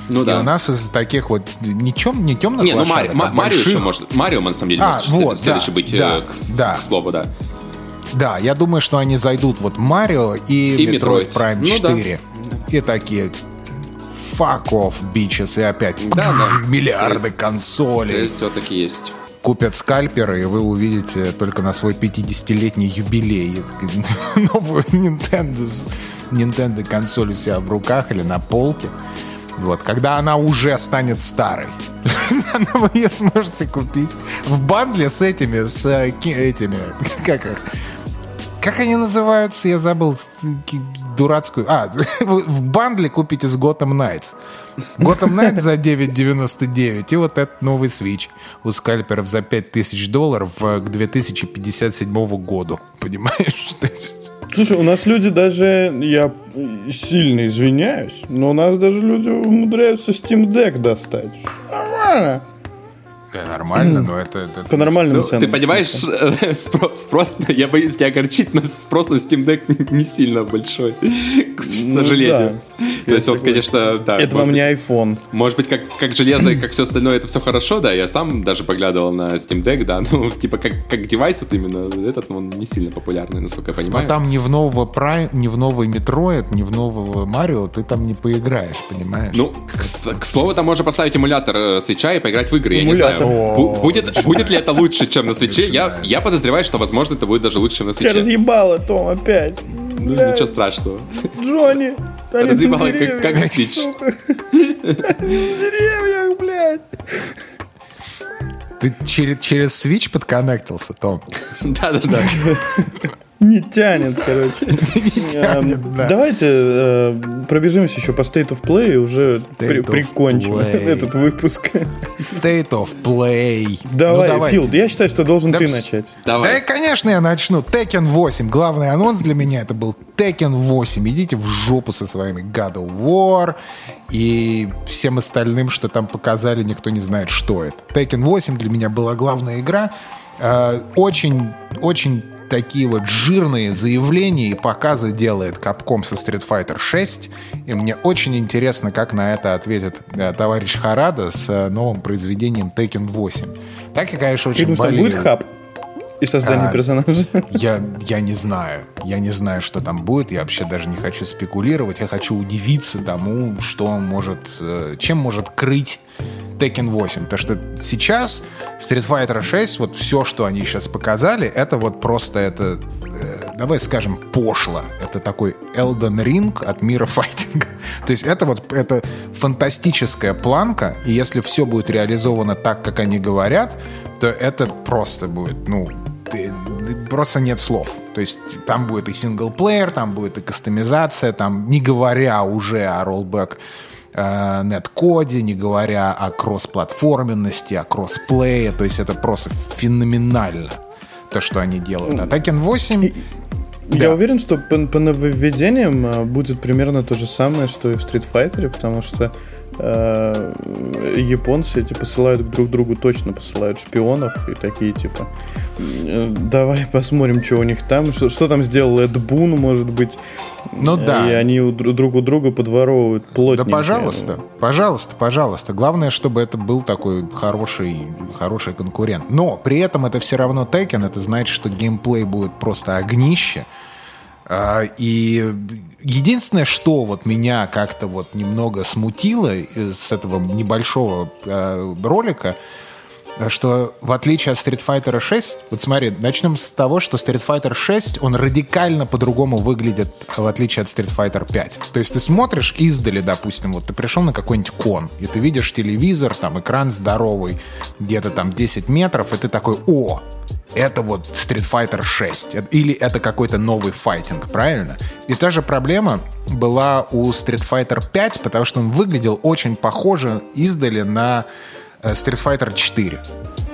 Ну и да. у нас из таких вот не, чем, не темных Не, ну Мари, а Марио еще может. Марио, на самом деле, а, может вот, следующий да, быть да, к, да. к слову, да. Да, я думаю, что они зайдут вот Марио и, и Metroid, Metroid Prime ну, 4. Да. И такие fuck off, bitches, и опять да, да. миллиарды консолей. Все-таки есть купят скальперы, и вы увидите только на свой 50-летний юбилей новую Nintendo, Nintendo консоль у себя в руках или на полке. Вот, когда она уже станет старой. Вы ее сможете купить в бандле с этими, с э, этими, как их, как они называются? Я забыл дурацкую. А, в бандле купите с Gotham Knights. Gotham Knights за 9,99 и вот этот новый Switch у скальперов за 5000 долларов к 2057 году. Понимаешь? То есть Слушай, у нас люди даже, я сильно извиняюсь, но у нас даже люди умудряются Steam Deck достать. Нормально. Да, нормально, но это... это По нормальным ну, ценам. Ты понимаешь, спрос, спрос, я боюсь тебя огорчить, но спрос на Steam Deck не сильно большой, к ну сожалению. Ну, да. То есть вот, конечно, да. Это вам не iPhone. Может быть, как, как железо и как все остальное, это все хорошо, да, я сам даже поглядывал на Steam Deck, да, ну, типа, как, как девайс вот именно, этот, он не сильно популярный, насколько я понимаю. Но там не в нового Prime, не в новый Metroid, не в нового Марио ты там не поиграешь, понимаешь? Ну, к, к слову, там можно поставить эмулятор э, свеча и поиграть в игры, я не знаю. Будет, будет ли это лучше, чем на свече? Я, я подозреваю, что, возможно, это будет даже лучше, чем на свече. Тебя разъебало, Том, опять. Ну, ничего страшного. Джонни, Разъебало, как, как свич. деревьях, блядь. Ты через, через Switch подконнектился, Том? Да-да-да. Не тянет, короче. Не тянет, эм, да. Давайте э, пробежимся еще по State of Play и уже при, прикончим play. этот выпуск. State of Play. Давай, ну, Фил, я считаю, что должен да ты начать. Давай. Да, конечно, я начну. Tekken 8. Главный анонс для меня это был Tekken 8. Идите в жопу со своими God of War и всем остальным, что там показали, никто не знает, что это. Tekken 8 для меня была главная игра. Э, очень, очень такие вот жирные заявления и показы делает Capcom со Street Fighter 6. И мне очень интересно, как на это ответит э, товарищ Харада с э, новым произведением Tekken 8. Так я, конечно, очень Ты болею. будет хаб? И создание а, персонажа? Я, я не знаю. Я не знаю, что там будет. Я вообще даже не хочу спекулировать. Я хочу удивиться тому, что может, э, чем может крыть Tekken 8. То что сейчас Street Fighter 6, вот все, что они сейчас показали, это вот просто это, э, давай скажем, пошло. Это такой Elden Ring от мира файтинга. То есть это вот это фантастическая планка, и если все будет реализовано так, как они говорят, то это просто будет, ну, просто нет слов. То есть там будет и синглплеер, там будет и кастомизация, там не говоря уже о роллбэк э, нет-коде, не говоря о кроссплатформенности, о кроссплее. То есть это просто феноменально, то, что они делают. А Tekken 8... Я уверен, что по, по нововведениям а, будет примерно то же самое, что и в Street Fighter, потому что э, японцы эти посылают друг другу точно посылают шпионов и такие типа «Э, давай посмотрим, что у них там, что, что там сделал Эд Бун, может быть. Ну да. И они у, друг у друга подворовывают плотненько. Да пожалуйста, пожалуйста, пожалуйста. Главное, чтобы это был такой хороший, хороший конкурент. Но при этом это все равно Tekken, это значит, что геймплей будет просто огнище. А, и единственное, что вот меня как-то вот немного смутило с этого небольшого а, ролика, что в отличие от Street Fighter 6, вот смотри, начнем с того, что Street Fighter 6, он радикально по-другому выглядит, в отличие от Street Fighter 5. То есть ты смотришь издали, допустим, вот ты пришел на какой-нибудь кон, и ты видишь телевизор, там экран здоровый, где-то там 10 метров, и ты такой, о, это вот Street Fighter 6, или это какой-то новый файтинг, правильно? И та же проблема была у Street Fighter 5, потому что он выглядел очень похоже издали на э, Street Fighter 4.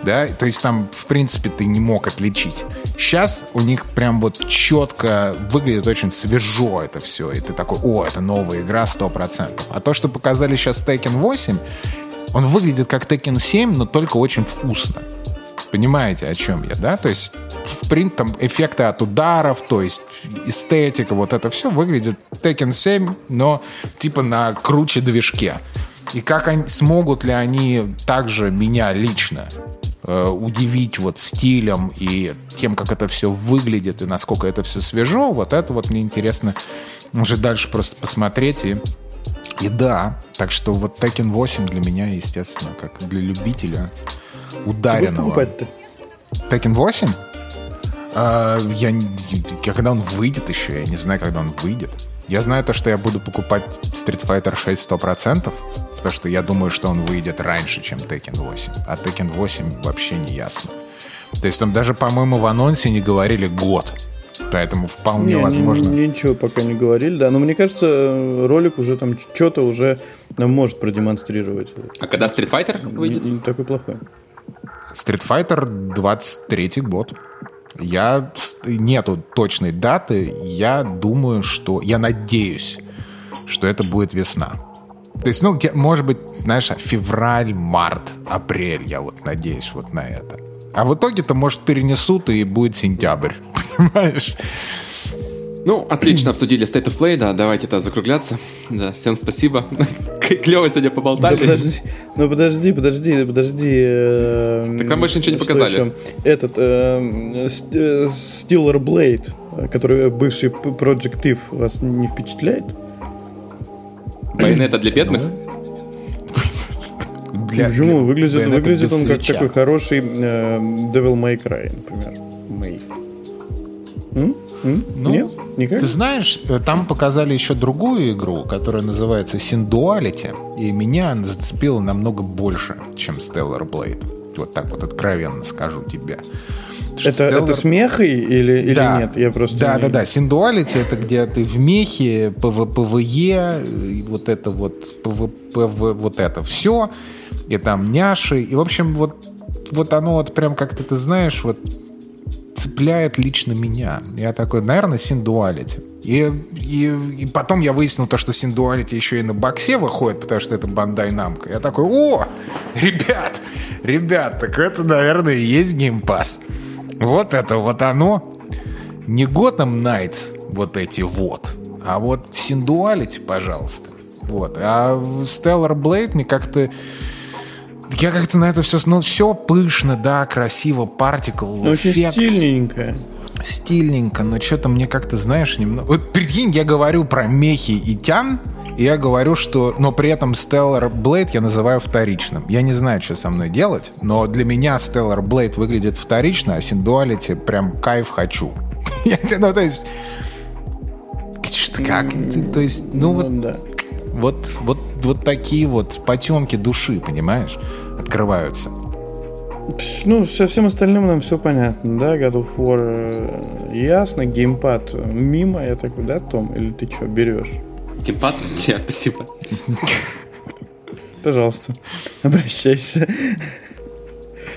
Да, то есть там, в принципе, ты не мог отличить. Сейчас у них прям вот четко выглядит очень свежо это все. И ты такой, о, это новая игра 100%. А то, что показали сейчас Tekken 8, он выглядит как Tekken 7, но только очень вкусно. Понимаете, о чем я, да? То есть в принт там эффекты от ударов, то есть эстетика, вот это все выглядит Tekken 7, но типа на круче движке. И как они, смогут ли они также меня лично э, удивить вот стилем и тем, как это все выглядит и насколько это все свежо, вот это вот мне интересно уже дальше просто посмотреть и и да, так что вот Tekken 8 для меня, естественно, как для любителя ударенного. покупать-то? Tekken 8? А, я, когда он выйдет еще, я не знаю, когда он выйдет. Я знаю то, что я буду покупать Street Fighter 6 100%, потому что я думаю, что он выйдет раньше, чем Tekken 8. А Tekken 8 вообще не ясно. То есть там даже, по-моему, в анонсе не говорили год. Поэтому вполне Не, возможно. ни- ничего пока не говорили, да. Но мне кажется, ролик уже там что-то уже нам может продемонстрировать. А когда Street Fighter Не, выйдет? не такой плохой. Street Fighter 23 год. Я нету точной даты. Я думаю, что я надеюсь, что это будет весна. То есть, ну, может быть, знаешь, февраль, март, апрель, я вот надеюсь вот на это. А в итоге-то, может, перенесут и будет сентябрь, понимаешь? Ну, отлично обсудили State of Play, да, давайте это закругляться. Да, всем спасибо. Клево сегодня Да поболтали. подожди, ну подожди, подожди, подожди. э, Так нам больше ничего не показали. еще? Этот э, Ст- э, Steeler Blade, который бывший Project Eve, вас не впечатляет? Байонета для бедных? Для- Почему? для- Выглядит, выглядит он как свеча. такой хороший э, Devil May Cry, например. May. М? Ну, Нет? Никак? Ты знаешь, э, там показали еще другую игру, которая называется Synduality, и меня она зацепила намного больше, чем Stellar Blade. Вот так вот откровенно скажу тебе. Это, Stellar- это с мехой или, или Да. нет? Я просто Да, не- да, да. Синдуалити это где ты в мехе, ПВ, ПВЕ, и вот это вот, ПВ, PV, вот это все, и там няши, и в общем вот, вот оно вот прям как-то, ты знаешь, вот цепляет лично меня. Я такой, наверное, Synduality. И, и, и потом я выяснил то, что Synduality еще и на боксе выходит, потому что это Bandai Namco. Я такой, о, ребят, ребят, так это, наверное, и есть Game Pass. Вот это вот оно. Не Gotham Knights вот эти вот, а вот Синдуалити, пожалуйста. Вот. А Stellar Blade мне как-то... Я как-то на это все... Ну, все пышно, да, красиво, партикл, Ну, эффект. стильненькая. Стильненько, но что-то мне как-то, знаешь, немного... Вот прикинь, я говорю про мехи и тян, и я говорю, что... Но при этом Stellar Blade я называю вторичным. Я не знаю, что со мной делать, но для меня Stellar Blade выглядит вторично, а Синдуалити прям кайф хочу. Я- Ну, то есть... Как? То есть, ну вот... Ну, да. Вот, вот, вот такие вот потемки души, понимаешь, открываются. Ну, со всем остальным нам все понятно, да? God of War э, ясно, геймпад э, мимо, я такой, да, Том? Или ты что, берешь? Геймпад? Нет, спасибо. Пожалуйста, обращайся.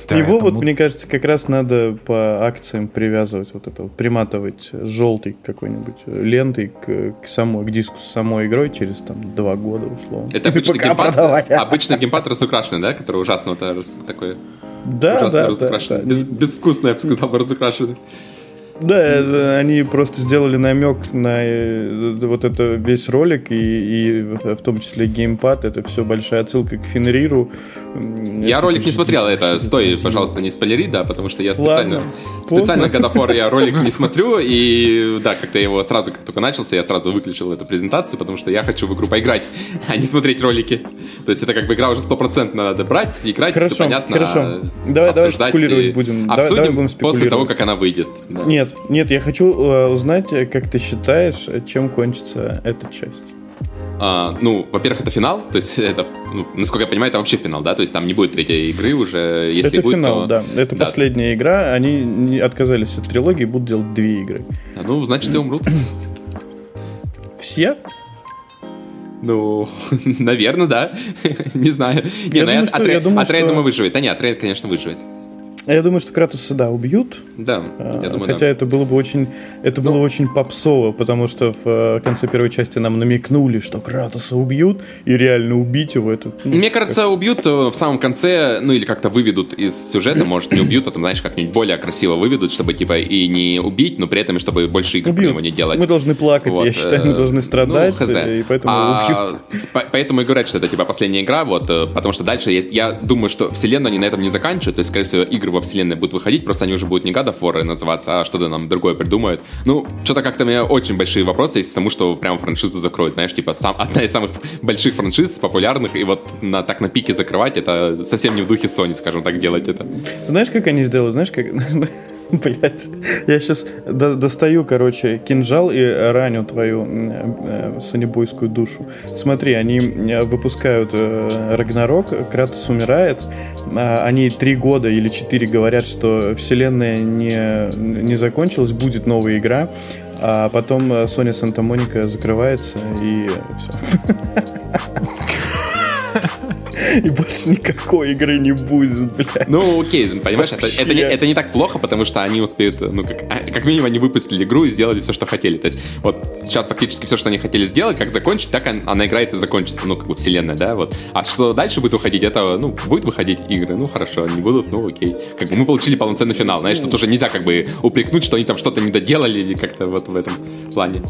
Да, Его вот, мне кажется, как раз надо по акциям привязывать, вот это, вот, приматывать желтый какой-нибудь лентой к, к самой, к диску с самой игрой через там два года, условно. Это обычный геймпад, обычный геймпад разукрашенный, да, который ужасно вот такой да, ужасно да, разукрашенный. Да, да. Без, безвкусный, я бы сказал, разукрашенный. Да, они просто сделали намек на э, вот это весь ролик и, и в том числе геймпад. Это все большая отсылка к Фенриру. Я это ролик не смотрел, это стой, красиво. пожалуйста, не спойлери, да, потому что я специально, Ладно, специально War я ролик не смотрю, и да, как-то его сразу, как только начался, я сразу выключил эту презентацию, потому что я хочу в игру поиграть, а не смотреть ролики. То есть это как бы игра уже стопроцентно надо брать, играть, хорошо, все понятно. Хорошо, давай, давай спекулировать будем. Обсудим давай, будем после того, как она выйдет. Да. Нет, нет, нет, я хочу э, узнать, как ты считаешь, чем кончится эта часть. А, ну, во-первых, это финал, то есть это, ну, насколько я понимаю, это вообще финал, да, то есть там не будет третьей игры уже, если это будет, финал, то... да, это да. последняя игра, они не отказались от трилогии, будут делать две игры. А, ну, значит, все умрут. Все? Ну, наверное, да. не знаю. Не, я ну, думаю, что, я думаю, Атрей, что... думаю, выживет. А нет, Атрей, конечно, выживет. Я думаю, что Кратуса, да, убьют. Да, я думаю, Хотя да. это было бы очень, это было ну, очень попсово, потому что в э, конце первой части нам намекнули, что Кратуса убьют, и реально убить его это... Ну, Мне кажется, как... убьют э, в самом конце, ну или как-то выведут из сюжета, может не убьют, а там, знаешь, как-нибудь более красиво выведут, чтобы типа и не убить, но при этом, чтобы больше игр убьют. про него не делать. Мы должны плакать, вот. я считаю, мы э, должны страдать, ну, и поэтому а, убьют. Поэтому и говорят, что это типа последняя игра, вот, потому что дальше я, я думаю, что вселенную они на этом не заканчивают, то есть, скорее всего, игры во вселенной будут выходить просто они уже будут не God of War называться, а что-то нам другое придумают. Ну, что-то как-то у меня очень большие вопросы есть к тому, что прям франшизу закроют. Знаешь, типа сам, одна из самых больших франшиз, популярных, и вот на, так на пике закрывать, это совсем не в духе Sony, скажем так, делать это. Знаешь, как они сделают? Знаешь, как... Блять, я сейчас до достаю, короче, кинжал и раню твою э, санебойскую душу. Смотри, они э, выпускают э, Рагнарок, Кратос умирает, э, они три года или четыре говорят, что вселенная не, не закончилась, будет новая игра, а потом э, Санта-Моника закрывается и все. и больше никакой игры не будет, блядь. Ну, окей, понимаешь, это, это, не, это не так плохо, потому что они успеют, ну, как, а, как минимум, они выпустили игру и сделали все, что хотели. То есть, вот сейчас фактически все, что они хотели сделать, как закончить, так она играет и закончится, ну, как бы вселенная, да, вот. А что дальше будет выходить, это, ну, будет выходить игры, ну, хорошо, не будут, ну, окей. Как бы мы получили полноценный финал, знаешь, тут уже нельзя как бы упрекнуть, что они там что-то не доделали или как-то вот в этом плане.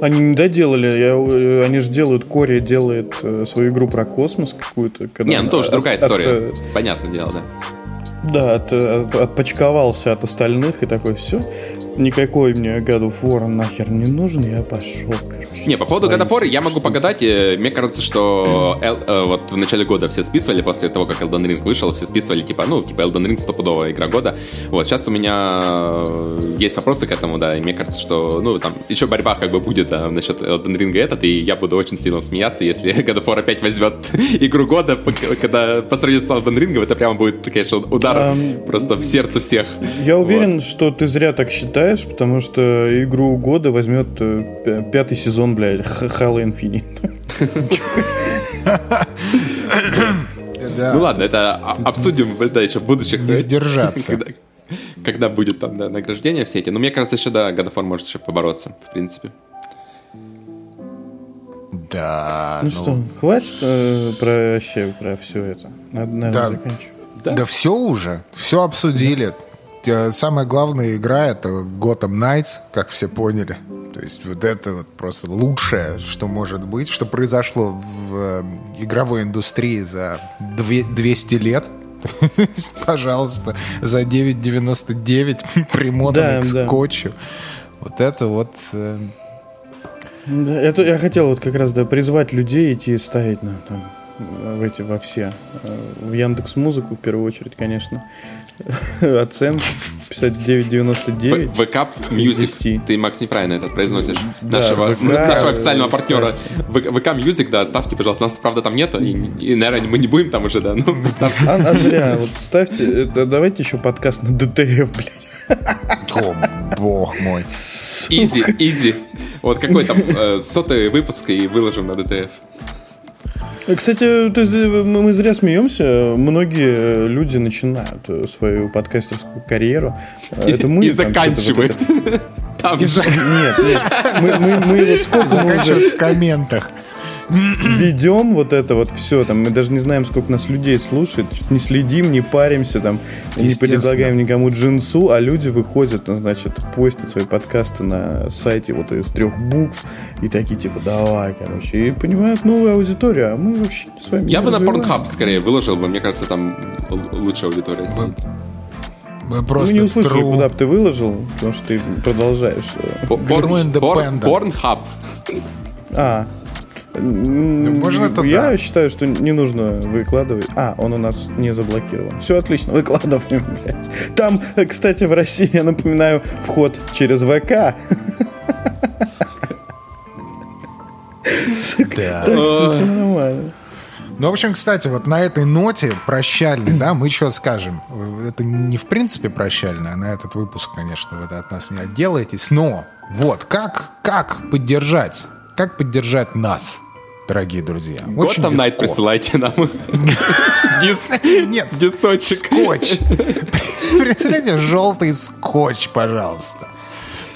Они не доделали, я, э, они же делают, Кори делает э, свою игру про космос какую-то. Не, ну тоже от, другая история, от, понятное дело, да. Да, от, от, отпочковался от остальных и такой, все, никакой мне God of War нахер не нужен, я пошел, короче. Не, по поводу God of War я могу погадать, э, мне кажется, что Эл, э, вот в начале года все списывали, после того, как Elden Ring вышел, все списывали, типа, ну, типа Elden Ring стопудовая игра года. Вот, сейчас у меня есть вопросы к этому, да, и мне кажется, что, ну, там, еще борьба как бы будет, да, насчет Elden Ring этот, и я буду очень сильно смеяться, если God of War опять возьмет игру года, когда по сравнению с Elden Ring, это прямо будет, конечно, удар um, просто в сердце всех. Я уверен, вот. что ты зря так считаешь, ожидаешь, потому что игру года возьмет э, пятый сезон, блядь, Halo Infinite. ну ладно, это обсудим да, еще в будущих. Не сдержаться. Когда, будет там да, награждение все эти. Но мне кажется, еще да, God of War может еще побороться, в принципе. Да. Ну, ну что, хватит э, про вообще про все это. Надо, наверное, да. заканчивать. Да? да все уже, все обсудили. Э, самая главная игра это Gotham Knights, как все поняли. То есть вот это вот просто лучшее, что может быть, что произошло в э, игровой индустрии за 200 лет. Пожалуйста, за 9,99 примотанный да, к скотчу. Вот это вот... Э, это я хотел вот как раз да, призвать людей идти ставить на там, в эти во все. В Яндекс Музыку в первую очередь, конечно. Оценки писать 9.99. ВК Music. Ты, Макс, неправильно это произносишь. Да, нашего, ВК, нашего официального партнера. ВК Music, да, ставьте, пожалуйста. Нас, правда, там нету. И, и наверное, мы не будем там уже, да. Ну, а, а зря. Вот ставьте. Да, давайте еще подкаст на DTF, блядь. О, бог мой. Easy, easy. Вот какой там э, сотый выпуск и выложим на DTF. Кстати, то есть, э, мы зря смеемся. Многие люди начинают э, свою подкастерскую карьеру. Это мы И там это- Там Нет, нет. Мы, мы- мы вот сколько мы уже Заканчивают в комментах. Ведем вот это вот все, там, мы даже не знаем, сколько нас людей слушает, не следим, не паримся, там, не предлагаем никому джинсу, а люди выходят, ну, значит, постят свои подкасты на сайте вот из трех букв и такие, типа, давай, короче, и понимают новую аудиторию, а мы вообще с вами Я бы на. Pornhub скорее выложил бы, мне кажется, там лучшая аудитория сидит. Мы Мы просто не услышали, true. куда бы ты выложил, потому что ты продолжаешь. э, По- Порн- True порн- Independent. Pornhub. А. Ну, можно это Я да. считаю, что не нужно выкладывать. А, он у нас не заблокирован. Все отлично, выкладываем, блядь. Там, кстати, в России, я напоминаю, вход через ВК. Да. Так что все нормально. Ну, в общем, кстати, вот на этой ноте прощальной, да, мы что скажем? Это не в принципе прощальная, а на этот выпуск, конечно, вы от нас не отделаетесь, но вот как, как поддержать, как поддержать нас, дорогие друзья? Gotham Night легко. присылайте нам. Нет, Дисочек. скотч. Представляете, желтый скотч, пожалуйста.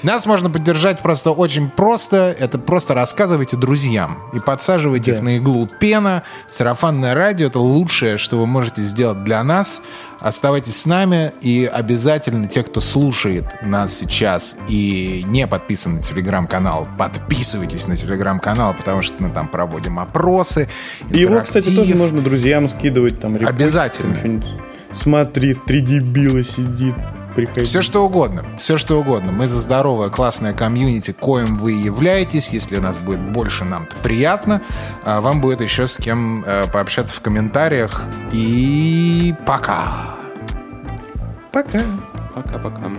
Нас можно поддержать просто очень просто. Это просто рассказывайте друзьям и подсаживайте их на иглу пена. Сарафанное радио — это лучшее, что вы можете сделать для нас. Оставайтесь с нами и обязательно те, кто слушает нас сейчас и не подписан на телеграм-канал, подписывайтесь на телеграм-канал, потому что мы там проводим опросы. Его, кстати, тоже можно друзьям скидывать. Там, Обязательно. Смотри, три дебила сидит. Приходи. Все что угодно, все что угодно. Мы за здоровое, классное комьюнити, коим вы являетесь. Если нас будет больше, нам-то приятно. А вам будет еще с кем э, пообщаться в комментариях. И пока. Пока. Пока-пока.